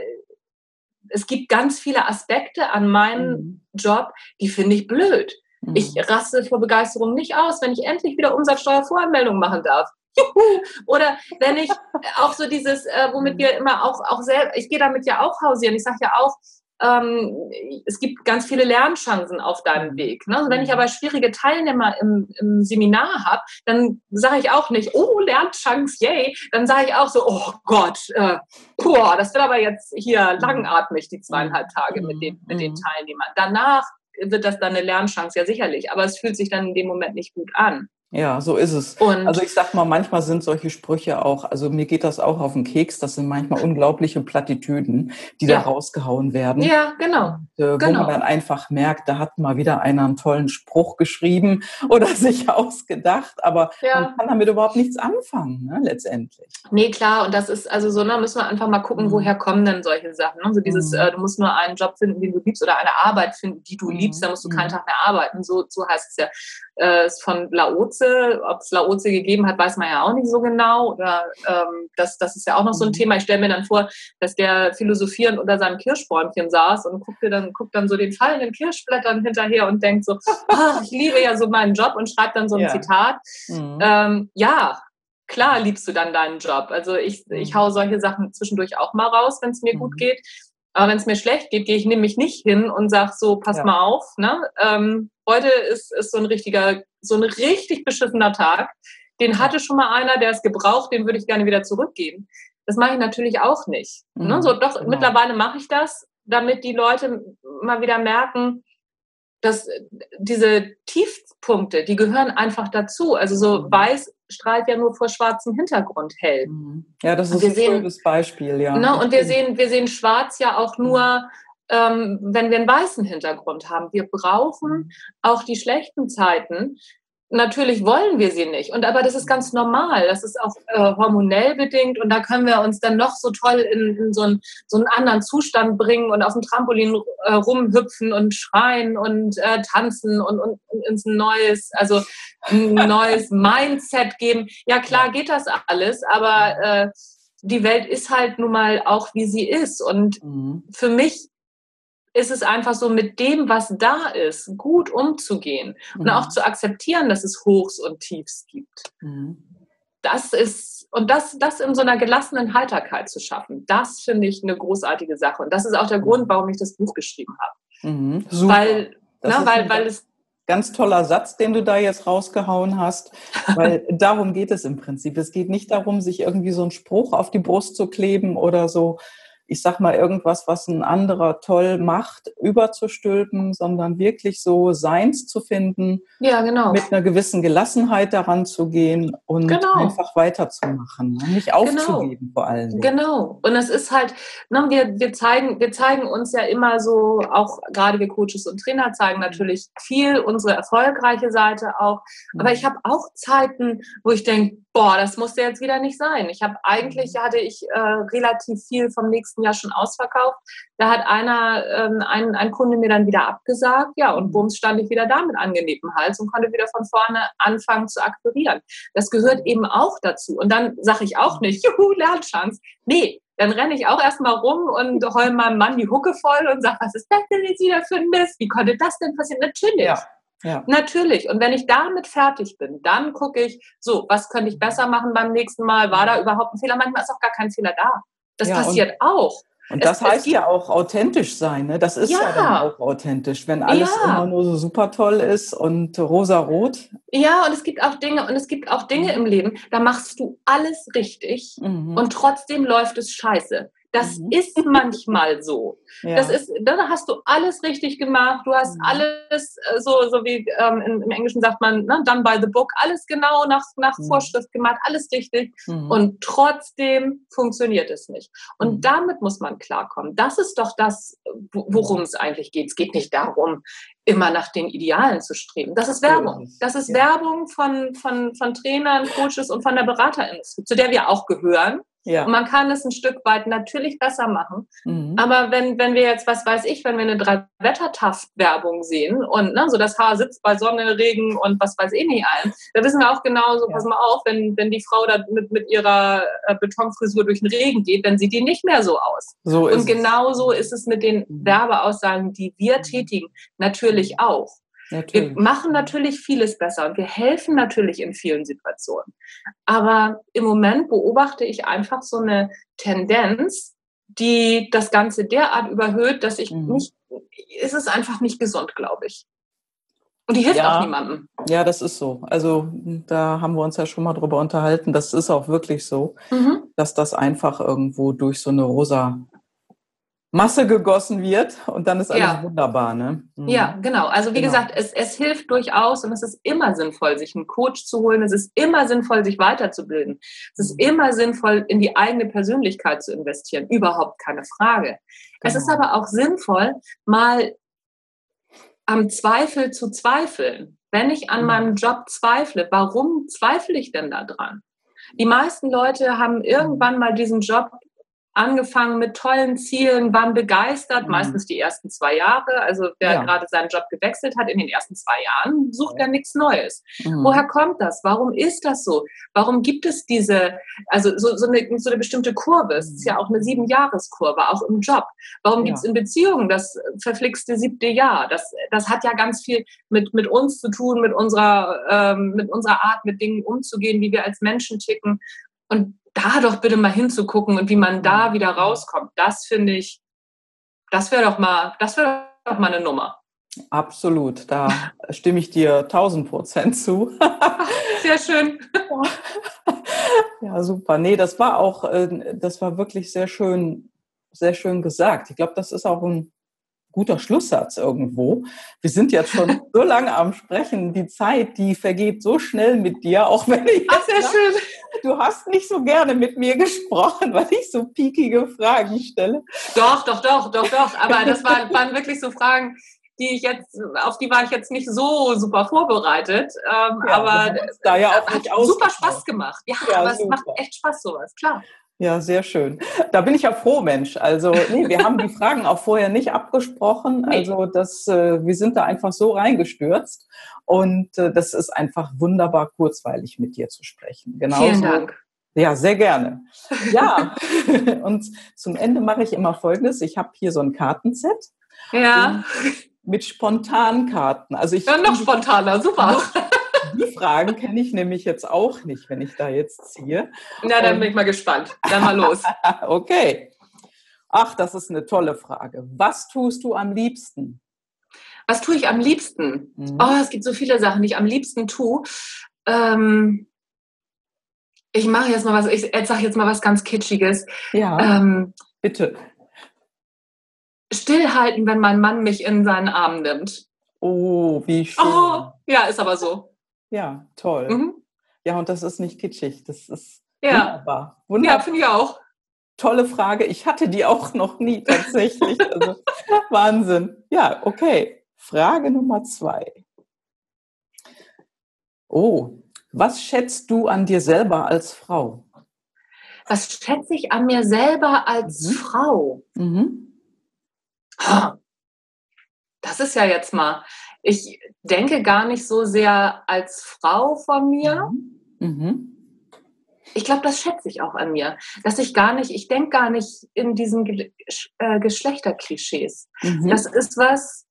es gibt ganz viele Aspekte an meinem mhm. Job, die finde ich blöd. Mhm. Ich raste vor Begeisterung nicht aus, wenn ich endlich wieder Umsatzsteuervoranmeldung machen darf. Juhu! Oder wenn ich auch so dieses, äh, womit wir immer auch, auch sehr, ich gehe damit ja auch hausieren. Ich sage ja auch, ähm, es gibt ganz viele Lernchancen auf deinem Weg. Ne? Also wenn ich mhm. aber schwierige Teilnehmer im, im Seminar habe, dann sage ich auch nicht, oh, Lernchance, yay. Dann sage ich auch so, oh Gott, äh, boah, das wird aber jetzt hier langatmig, die zweieinhalb Tage mit den, mit den mhm. Teilnehmern. Danach wird das dann eine Lernchance, ja sicherlich, aber es fühlt sich dann in dem Moment nicht gut an. Ja, so ist es. Und also ich sag mal, manchmal sind solche Sprüche auch, also mir geht das auch auf den Keks, das sind manchmal unglaubliche Plattitüden, die ja. da rausgehauen werden. Ja, genau. Und, äh, genau. Wo man dann einfach merkt, da hat mal wieder einer einen tollen Spruch geschrieben oder sich ausgedacht, aber ja. man kann damit überhaupt nichts anfangen, ne, letztendlich. Nee, klar, und das ist, also so, da müssen wir einfach mal gucken, mhm. woher kommen denn solche Sachen. Ne? So dieses, mhm. äh, du musst nur einen Job finden, den du liebst oder eine Arbeit finden, die du mhm. liebst, dann musst du keinen mhm. Tag mehr arbeiten. So, so heißt es ja äh, ist von Laoze. Ob es Laoze gegeben hat, weiß man ja auch nicht so genau. Oder ähm, das, das ist ja auch noch so ein mhm. Thema. Ich stelle mir dann vor, dass der philosophierend unter seinem Kirschbäumchen saß und guckt dann, guckt dann so den fallenden Kirschblättern hinterher und denkt so, ah, ich liebe ja so meinen Job und schreibt dann so ein ja. Zitat. Mhm. Ähm, ja, klar liebst du dann deinen Job. Also ich, ich mhm. hau solche Sachen zwischendurch auch mal raus, wenn es mir mhm. gut geht. Aber wenn es mir schlecht geht, gehe ich nämlich nicht hin und sage so, pass ja. mal auf, ne? Ähm, heute ist, ist so ein richtiger, so ein richtig beschissener Tag. Den hatte schon mal einer, der ist gebraucht, den würde ich gerne wieder zurückgeben. Das mache ich natürlich auch nicht. Ne? Mhm, ne? So, doch, genau. mittlerweile mache ich das, damit die Leute mal wieder merken, dass diese Tiefpunkte, die gehören einfach dazu. Also so mhm. weiß strahlt ja nur vor schwarzem Hintergrund hell. Mhm. Ja, das ist ein sehen, schönes Beispiel, ja. Ne, und wir sehen, wir sehen schwarz ja auch nur, ähm, wenn wir einen weißen Hintergrund haben. Wir brauchen mhm. auch die schlechten Zeiten, Natürlich wollen wir sie nicht. Und aber das ist ganz normal. Das ist auch äh, hormonell bedingt. Und da können wir uns dann noch so toll in, in so, einen, so einen anderen Zustand bringen und auf dem Trampolin äh, rumhüpfen und schreien und äh, tanzen und, und, und ins neues, also ein neues Mindset geben. Ja, klar geht das alles, aber äh, die Welt ist halt nun mal auch, wie sie ist. Und mhm. für mich ist es einfach so, mit dem, was da ist, gut umzugehen mhm. und auch zu akzeptieren, dass es Hochs und Tiefs gibt. Mhm. das ist, und das, das in so einer gelassenen Heiterkeit zu schaffen, das finde ich eine großartige Sache. Und das ist auch der Grund, warum ich das Buch geschrieben habe. Mhm, super. Weil, na, weil, weil es ganz toller Satz, den du da jetzt rausgehauen hast, weil darum geht es im Prinzip. Es geht nicht darum, sich irgendwie so einen Spruch auf die Brust zu kleben oder so ich sag mal, irgendwas, was ein anderer toll macht, überzustülpen, sondern wirklich so Seins zu finden. Ja, genau. Mit einer gewissen Gelassenheit daran zu gehen und genau. einfach weiterzumachen. Ne? Nicht genau. aufzugeben genau. vor allem. Genau. Und es ist halt, ne, wir, wir, zeigen, wir zeigen uns ja immer so, auch gerade wir Coaches und Trainer zeigen natürlich viel unsere erfolgreiche Seite auch. Aber mhm. ich habe auch Zeiten, wo ich denke, boah, das musste jetzt wieder nicht sein. Ich habe eigentlich, hatte ich äh, relativ viel vom nächsten Jahr schon ausverkauft. Da hat einer, ähm, ein, ein Kunde mir dann wieder abgesagt, ja, und bums stand ich wieder da mit angenehmtem Hals und konnte wieder von vorne anfangen zu akquirieren. Das gehört eben auch dazu. Und dann sage ich auch nicht, juhu, Lernchance. Nee, dann renne ich auch erstmal rum und heul meinem Mann die Hucke voll und sage, was ist das denn jetzt wieder für ein Mist? Wie konnte das denn passieren? Natürlich. Ja. Ja. Natürlich. Und wenn ich damit fertig bin, dann gucke ich, so, was könnte ich besser machen beim nächsten Mal? War da überhaupt ein Fehler? Manchmal ist auch gar kein Fehler da. Das ja, passiert auch. Und das es, heißt es ja auch authentisch sein. Ne? Das ist ja. ja dann auch authentisch, wenn alles ja. immer nur so super toll ist und rosa-rot. Ja, und es gibt auch Dinge, und es gibt auch Dinge im Leben, da machst du alles richtig mhm. und trotzdem läuft es scheiße. Das mhm. ist manchmal so. Ja. Das ist, da hast du alles richtig gemacht. Du hast mhm. alles äh, so, so wie ähm, im Englischen sagt man, ne, done by the book, alles genau nach, nach mhm. Vorschrift gemacht, alles richtig. Mhm. Und trotzdem funktioniert es nicht. Und mhm. damit muss man klarkommen. Das ist doch das, worum es eigentlich geht. Es geht nicht darum, immer nach den Idealen zu streben. Das ist Werbung. Das ist ja. Werbung von, von, von Trainern, Coaches und von der Beraterindustrie, zu der wir auch gehören. Ja. Und man kann es ein Stück weit natürlich besser machen. Mhm. Aber wenn, wenn wir jetzt, was weiß ich, wenn wir eine Drei-Wettertaft-Werbung sehen und ne, so das Haar sitzt bei Sonne, Regen und was weiß ich nicht allem, da wissen wir auch genauso, ja. pass mal auf, wenn, wenn die Frau da mit, mit ihrer äh, Betonfrisur durch den Regen geht, dann sieht die nicht mehr so aus. So und genauso ist es mit den mhm. Werbeaussagen, die wir mhm. tätigen, natürlich auch. Natürlich. Wir machen natürlich vieles besser und wir helfen natürlich in vielen Situationen. Aber im Moment beobachte ich einfach so eine Tendenz, die das Ganze derart überhöht, dass ich mhm. nicht, ist es einfach nicht gesund, glaube ich. Und die hilft ja, auch niemandem. Ja, das ist so. Also da haben wir uns ja schon mal drüber unterhalten. Das ist auch wirklich so, mhm. dass das einfach irgendwo durch so eine rosa Masse gegossen wird und dann ist alles ja. wunderbar, ne? Mhm. Ja, genau. Also wie genau. gesagt, es, es hilft durchaus und es ist immer sinnvoll, sich einen Coach zu holen. Es ist immer sinnvoll, sich weiterzubilden. Es ist mhm. immer sinnvoll, in die eigene Persönlichkeit zu investieren. Überhaupt keine Frage. Genau. Es ist genau. aber auch sinnvoll, mal am Zweifel zu zweifeln. Wenn ich an mhm. meinem Job zweifle, warum zweifle ich denn da dran? Die meisten Leute haben irgendwann mal diesen Job angefangen mit tollen Zielen, waren begeistert, mhm. meistens die ersten zwei Jahre. Also wer ja. gerade seinen Job gewechselt hat in den ersten zwei Jahren, sucht ja nichts Neues. Mhm. Woher kommt das? Warum ist das so? Warum gibt es diese, also so, so, eine, so eine bestimmte Kurve? Es ist ja auch eine Siebenjahreskurve, auch im Job. Warum ja. gibt es in Beziehungen das verflixte siebte Jahr? Das, das hat ja ganz viel mit, mit uns zu tun, mit unserer, ähm, mit unserer Art, mit Dingen umzugehen, wie wir als Menschen ticken. Und da doch bitte mal hinzugucken und wie man da mhm. wieder rauskommt, das finde ich, das wäre doch mal, das wäre doch mal eine Nummer. Absolut, da stimme ich dir tausend Prozent zu. Sehr schön. Ja, super. Nee, das war auch, äh, das war wirklich sehr schön, sehr schön gesagt. Ich glaube, das ist auch ein guter Schlusssatz irgendwo. Wir sind jetzt schon so lange am Sprechen. Die Zeit, die vergeht so schnell mit dir, auch wenn ich. Ach, sehr schön. Du hast nicht so gerne mit mir gesprochen, weil ich so piekige Fragen stelle. Doch, doch, doch, doch, doch. Aber das waren, waren wirklich so Fragen, die ich jetzt, auf die war ich jetzt nicht so super vorbereitet. Ähm, ja, aber da ja auch hat super Spaß gemacht. Ja, ja aber super. es macht echt Spaß, sowas, klar. Ja, sehr schön. Da bin ich ja froh, Mensch. Also, nee, wir haben die Fragen auch vorher nicht abgesprochen. Also, das, äh, wir sind da einfach so reingestürzt. Und äh, das ist einfach wunderbar kurzweilig mit dir zu sprechen. Genau. Vielen Dank. Ja, sehr gerne. Ja, und zum Ende mache ich immer Folgendes. Ich habe hier so ein Kartenset. Ja. Mit Spontankarten. Also ich ja, noch spontaner, super. Die Fragen kenne ich nämlich jetzt auch nicht, wenn ich da jetzt ziehe. Na, dann bin ich mal gespannt. Dann mal los. okay. Ach, das ist eine tolle Frage. Was tust du am liebsten? Was tue ich am liebsten? Mhm. Oh, es gibt so viele Sachen, die ich am liebsten tue. Ähm, ich mache jetzt mal was, ich sage jetzt mal was ganz Kitschiges. Ja. Ähm, bitte. Stillhalten, wenn mein Mann mich in seinen Arm nimmt. Oh, wie schön. Oh, ja, ist aber so. Ja, toll. Mhm. Ja, und das ist nicht kitschig. Das ist ja. wunderbar. wunderbar. Ja, finde ich auch. Tolle Frage. Ich hatte die auch noch nie tatsächlich. also, Wahnsinn. Ja, okay. Frage Nummer zwei. Oh, was schätzt du an dir selber als Frau? Was schätze ich an mir selber als mhm. Frau? Mhm. Das ist ja jetzt mal. Ich denke gar nicht so sehr als Frau von mir. Mhm. mhm. Ich glaube, das schätze ich auch an mir, dass ich gar nicht, ich denke gar nicht in diesen äh, Geschlechterklischees. Mhm. Das ist was,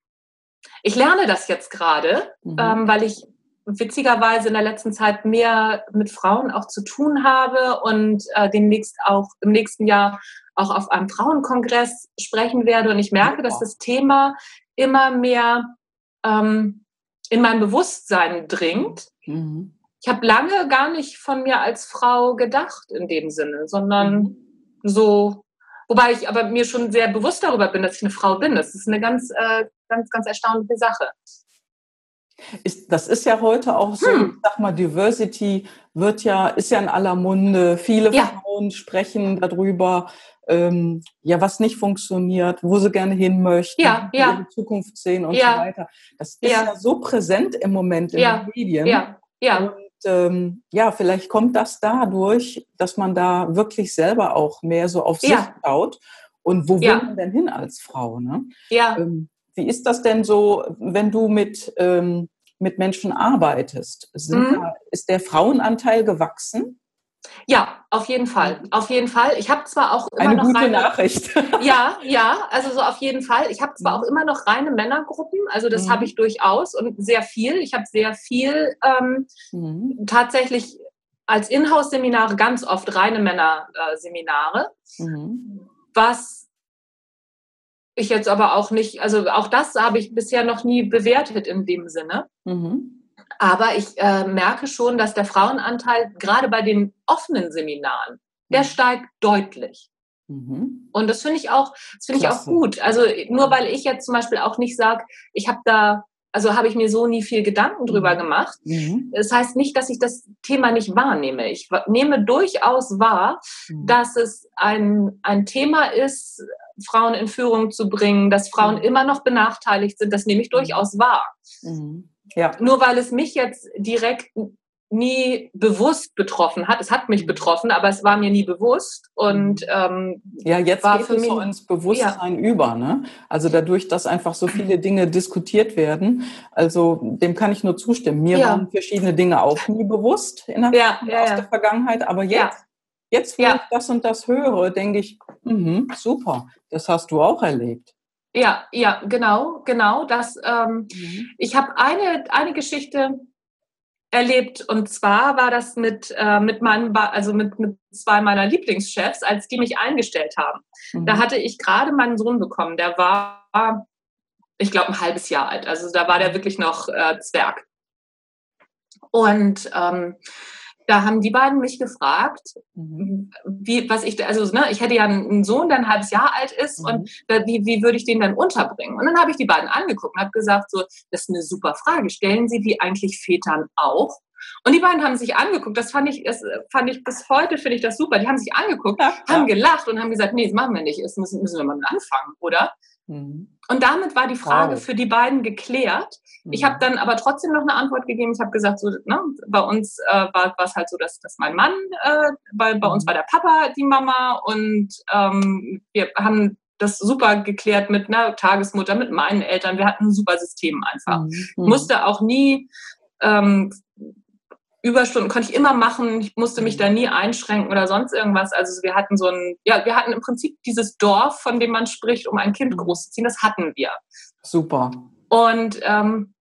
ich lerne das jetzt gerade, mhm. ähm, weil ich witzigerweise in der letzten Zeit mehr mit Frauen auch zu tun habe und äh, demnächst auch im nächsten Jahr auch auf einem Frauenkongress sprechen werde. Und ich merke, dass das Thema immer mehr ähm, in mein Bewusstsein dringt. Mhm. Ich habe lange gar nicht von mir als Frau gedacht in dem Sinne, sondern mhm. so, wobei ich aber mir schon sehr bewusst darüber bin, dass ich eine Frau bin. Das ist eine ganz, äh, ganz, ganz erstaunliche Sache. Ist, das ist ja heute auch so, hm. ich sag mal, Diversity wird ja, ist ja in aller Munde. Viele ja. Frauen sprechen darüber, ähm, ja, was nicht funktioniert, wo sie gerne hin möchten, ja, ja. ihre Zukunft sehen und ja. so weiter. Das ist ja. ja. so präsent im Moment in den Medien. Ja, ja. Und ähm, ja, vielleicht kommt das dadurch, dass man da wirklich selber auch mehr so auf sich schaut. Und wo will man denn hin als Frau? Ne? Ja. Ähm, wie ist das denn so, wenn du mit, ähm, mit Menschen arbeitest? Mhm. Da, ist der Frauenanteil gewachsen? Ja, auf jeden Fall. Auf jeden Fall. Ich habe zwar auch immer Eine noch gute reine, Nachricht. Ja, ja, also so auf jeden Fall. Ich habe zwar mhm. auch immer noch reine Männergruppen, also das mhm. habe ich durchaus und sehr viel. Ich habe sehr viel ähm, mhm. tatsächlich als Inhouse-Seminare ganz oft reine Männerseminare, äh, mhm. was ich jetzt aber auch nicht, also auch das habe ich bisher noch nie bewertet in dem Sinne. Mhm. Aber ich äh, merke schon, dass der Frauenanteil gerade bei den offenen Seminaren, der mhm. steigt deutlich. Mhm. Und das finde ich auch, das finde ich auch gut. Also nur weil ich jetzt zum Beispiel auch nicht sage, ich habe da, also habe ich mir so nie viel Gedanken drüber mhm. gemacht. Mhm. Das heißt nicht, dass ich das Thema nicht wahrnehme. Ich nehme durchaus wahr, mhm. dass es ein, ein Thema ist, Frauen in Führung zu bringen, dass Frauen mhm. immer noch benachteiligt sind. Das nehme ich durchaus wahr. Mhm. Ja. Nur weil es mich jetzt direkt nie bewusst betroffen hat. Es hat mich betroffen, aber es war mir nie bewusst. Und ähm, ja, jetzt war geht für es so ins Bewusstsein ja. über. Ne? Also dadurch, dass einfach so viele Dinge diskutiert werden. Also dem kann ich nur zustimmen. Mir ja. waren verschiedene Dinge auch nie bewusst in der, ja, aus der Vergangenheit, aber jetzt. Jetzt, wo ich das und das höre, denke ich, mh, super, das hast du auch erlebt. Ja, ja, genau, genau. Das, ähm, mhm. Ich habe eine, eine Geschichte erlebt und zwar war das mit, äh, mit meinem, also mit, mit zwei meiner Lieblingschefs, als die mich eingestellt haben. Mhm. Da hatte ich gerade meinen Sohn bekommen, der war, ich glaube, ein halbes Jahr alt. Also da war der wirklich noch äh, Zwerg. Und ähm, da haben die beiden mich gefragt, mhm. wie, was ich, also ne, ich hätte ja einen Sohn, der ein halbes Jahr alt ist mhm. und wie, wie würde ich den dann unterbringen? Und dann habe ich die beiden angeguckt und habe gesagt, so, das ist eine super Frage. Stellen Sie die eigentlich Vätern auch? Und die beiden haben sich angeguckt, das fand ich, das fand ich bis heute, finde ich das super. Die haben sich angeguckt, ja, haben gelacht und haben gesagt, nee, das machen wir nicht, das müssen, müssen wir mal anfangen, oder? Mhm. Und damit war die Frage wow. für die beiden geklärt. Mhm. Ich habe dann aber trotzdem noch eine Antwort gegeben. Ich habe gesagt, so, ne, bei uns äh, war es halt so, dass, dass mein Mann, äh, bei, bei uns mhm. war der Papa die Mama und ähm, wir haben das super geklärt mit einer Tagesmutter, mit meinen Eltern. Wir hatten ein super System einfach. Mhm. Musste auch nie ähm, Überstunden konnte ich immer machen. Ich musste mich da nie einschränken oder sonst irgendwas. Also wir hatten so ein, ja, wir hatten im Prinzip dieses Dorf, von dem man spricht, um ein Kind mhm. großzuziehen. Das hatten wir. Super. Und ähm,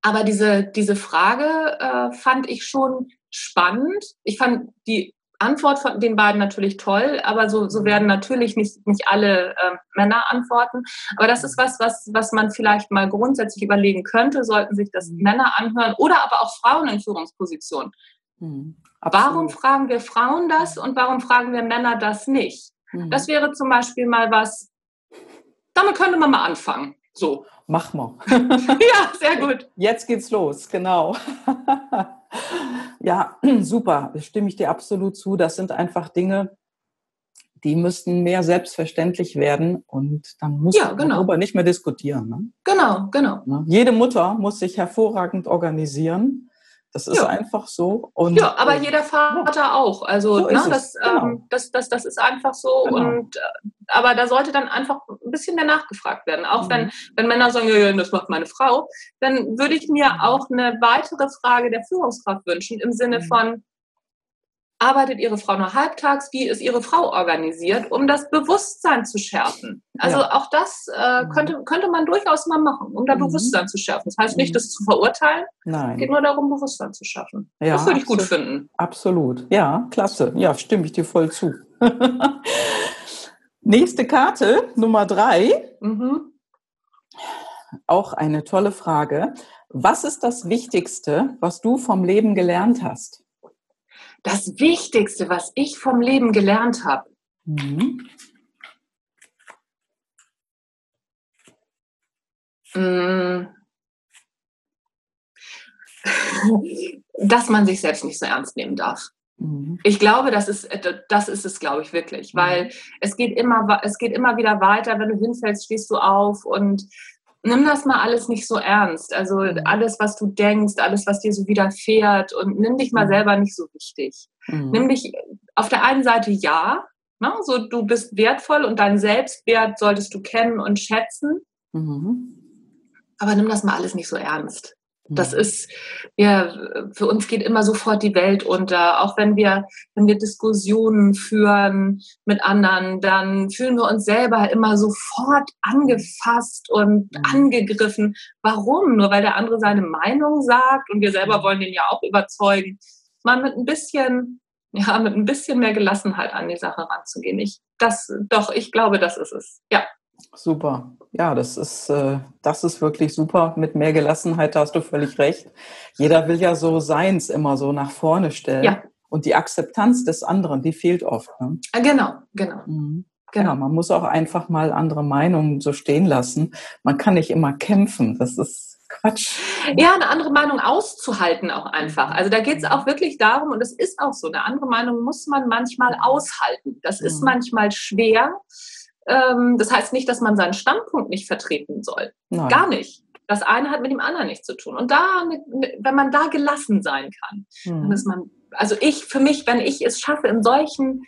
aber diese, diese Frage äh, fand ich schon spannend. Ich fand die Antwort von den beiden natürlich toll, aber so, so werden natürlich nicht, nicht alle äh, Männer antworten. Aber das ist was, was, was man vielleicht mal grundsätzlich überlegen könnte, sollten sich das Männer anhören oder aber auch Frauen in Führungspositionen. Mhm, warum fragen wir Frauen das und warum fragen wir Männer das nicht? Mhm. Das wäre zum Beispiel mal was, damit könnte man mal anfangen. So. Mach mal. ja, sehr gut. Jetzt geht's los, genau. ja, super, stimme ich dir absolut zu. Das sind einfach Dinge, die müssten mehr selbstverständlich werden und dann muss ja, genau. man darüber nicht mehr diskutieren. Ne? Genau, genau. Ne? Jede Mutter muss sich hervorragend organisieren das ist ja. einfach so. Und, ja, aber jeder Vater ja. auch. Also so ne, das, genau. ähm, das, das, das ist einfach so. Genau. Und äh, aber da sollte dann einfach ein bisschen mehr nachgefragt werden. Auch mhm. wenn, wenn Männer sagen, ja, das macht meine Frau, dann würde ich mir mhm. auch eine weitere Frage der Führungskraft wünschen im Sinne mhm. von, arbeitet Ihre Frau nur halbtags? Wie ist Ihre Frau organisiert, um das Bewusstsein zu schärfen? Also ja. auch das äh, mhm. könnte, könnte man durchaus mal machen, um da mhm. Bewusstsein zu schärfen. Das heißt nicht, mhm. das zu verurteilen. Nein. Es geht nur darum, Bewusstsein zu schaffen. Ja, das würde ich gut finden. Absolut. Ja, klasse. Ja, stimme ich dir voll zu. Nächste Karte, Nummer drei. Mhm. Auch eine tolle Frage. Was ist das Wichtigste, was du vom Leben gelernt hast? Das Wichtigste, was ich vom Leben gelernt habe. Mhm. Mm. Dass man sich selbst nicht so ernst nehmen darf. Mhm. Ich glaube, das ist, das ist es, glaube ich, wirklich, weil mhm. es geht immer, es geht immer wieder weiter. Wenn du hinfällst, stehst du auf und nimm das mal alles nicht so ernst. Also mhm. alles, was du denkst, alles, was dir so widerfährt und nimm dich mal mhm. selber nicht so wichtig. Mhm. Nimm dich auf der einen Seite ja, ne, so du bist wertvoll und deinen Selbstwert solltest du kennen und schätzen. Mhm. Aber nimm das mal alles nicht so ernst. Das mhm. ist, ja, für uns geht immer sofort die Welt unter. Auch wenn wir, wenn wir Diskussionen führen mit anderen, dann fühlen wir uns selber immer sofort angefasst und mhm. angegriffen. Warum? Nur weil der andere seine Meinung sagt und wir selber mhm. wollen den ja auch überzeugen. Mal mit ein bisschen, ja, mit ein bisschen mehr Gelassenheit an die Sache ranzugehen. Ich, das, doch, ich glaube, das ist es. Ja. Super. Ja, das ist, äh, das ist wirklich super. Mit mehr Gelassenheit hast du völlig recht. Jeder will ja so seins immer so nach vorne stellen. Ja. Und die Akzeptanz des anderen, die fehlt oft. Ne? Ah, genau, genau. Mhm. Genau, ja, man muss auch einfach mal andere Meinungen so stehen lassen. Man kann nicht immer kämpfen. Das ist Quatsch. Ja, eine andere Meinung auszuhalten auch einfach. Also da geht es auch wirklich darum, und es ist auch so, eine andere Meinung muss man manchmal aushalten. Das ist mhm. manchmal schwer. Ähm, das heißt nicht, dass man seinen Standpunkt nicht vertreten soll. Nein. Gar nicht. Das eine hat mit dem anderen nichts zu tun. Und da, wenn man da gelassen sein kann, mhm. dann ist man, also ich, für mich, wenn ich es schaffe, in solchen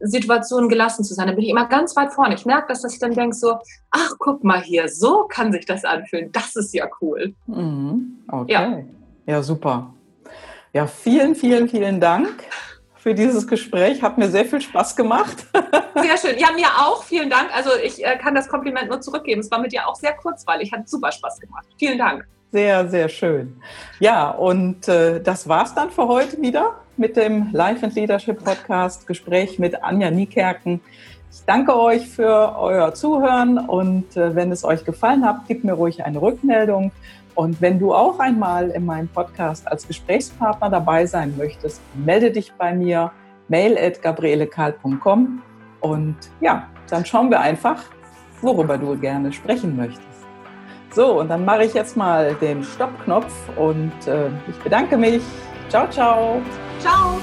Situationen gelassen zu sein, dann bin ich immer ganz weit vorne. Ich merke das, dass ich dann denke so, ach, guck mal hier, so kann sich das anfühlen. Das ist ja cool. Mhm. Okay. Ja. ja, super. Ja, vielen, vielen, vielen Dank für dieses Gespräch. Hat mir sehr viel Spaß gemacht. Sehr schön. Ja, mir auch. Vielen Dank. Also ich äh, kann das Kompliment nur zurückgeben. Es war mit dir auch sehr kurzweilig. Hat super Spaß gemacht. Vielen Dank. Sehr, sehr schön. Ja, und äh, das war's dann für heute wieder mit dem Life and Leadership Podcast Gespräch mit Anja Niekerken. Ich danke euch für euer Zuhören und äh, wenn es euch gefallen hat, gebt mir ruhig eine Rückmeldung. Und wenn du auch einmal in meinem Podcast als Gesprächspartner dabei sein möchtest, melde dich bei mir, mail at gabrielekal.com und ja, dann schauen wir einfach, worüber du gerne sprechen möchtest. So, und dann mache ich jetzt mal den Stoppknopf und äh, ich bedanke mich. Ciao, ciao. Ciao.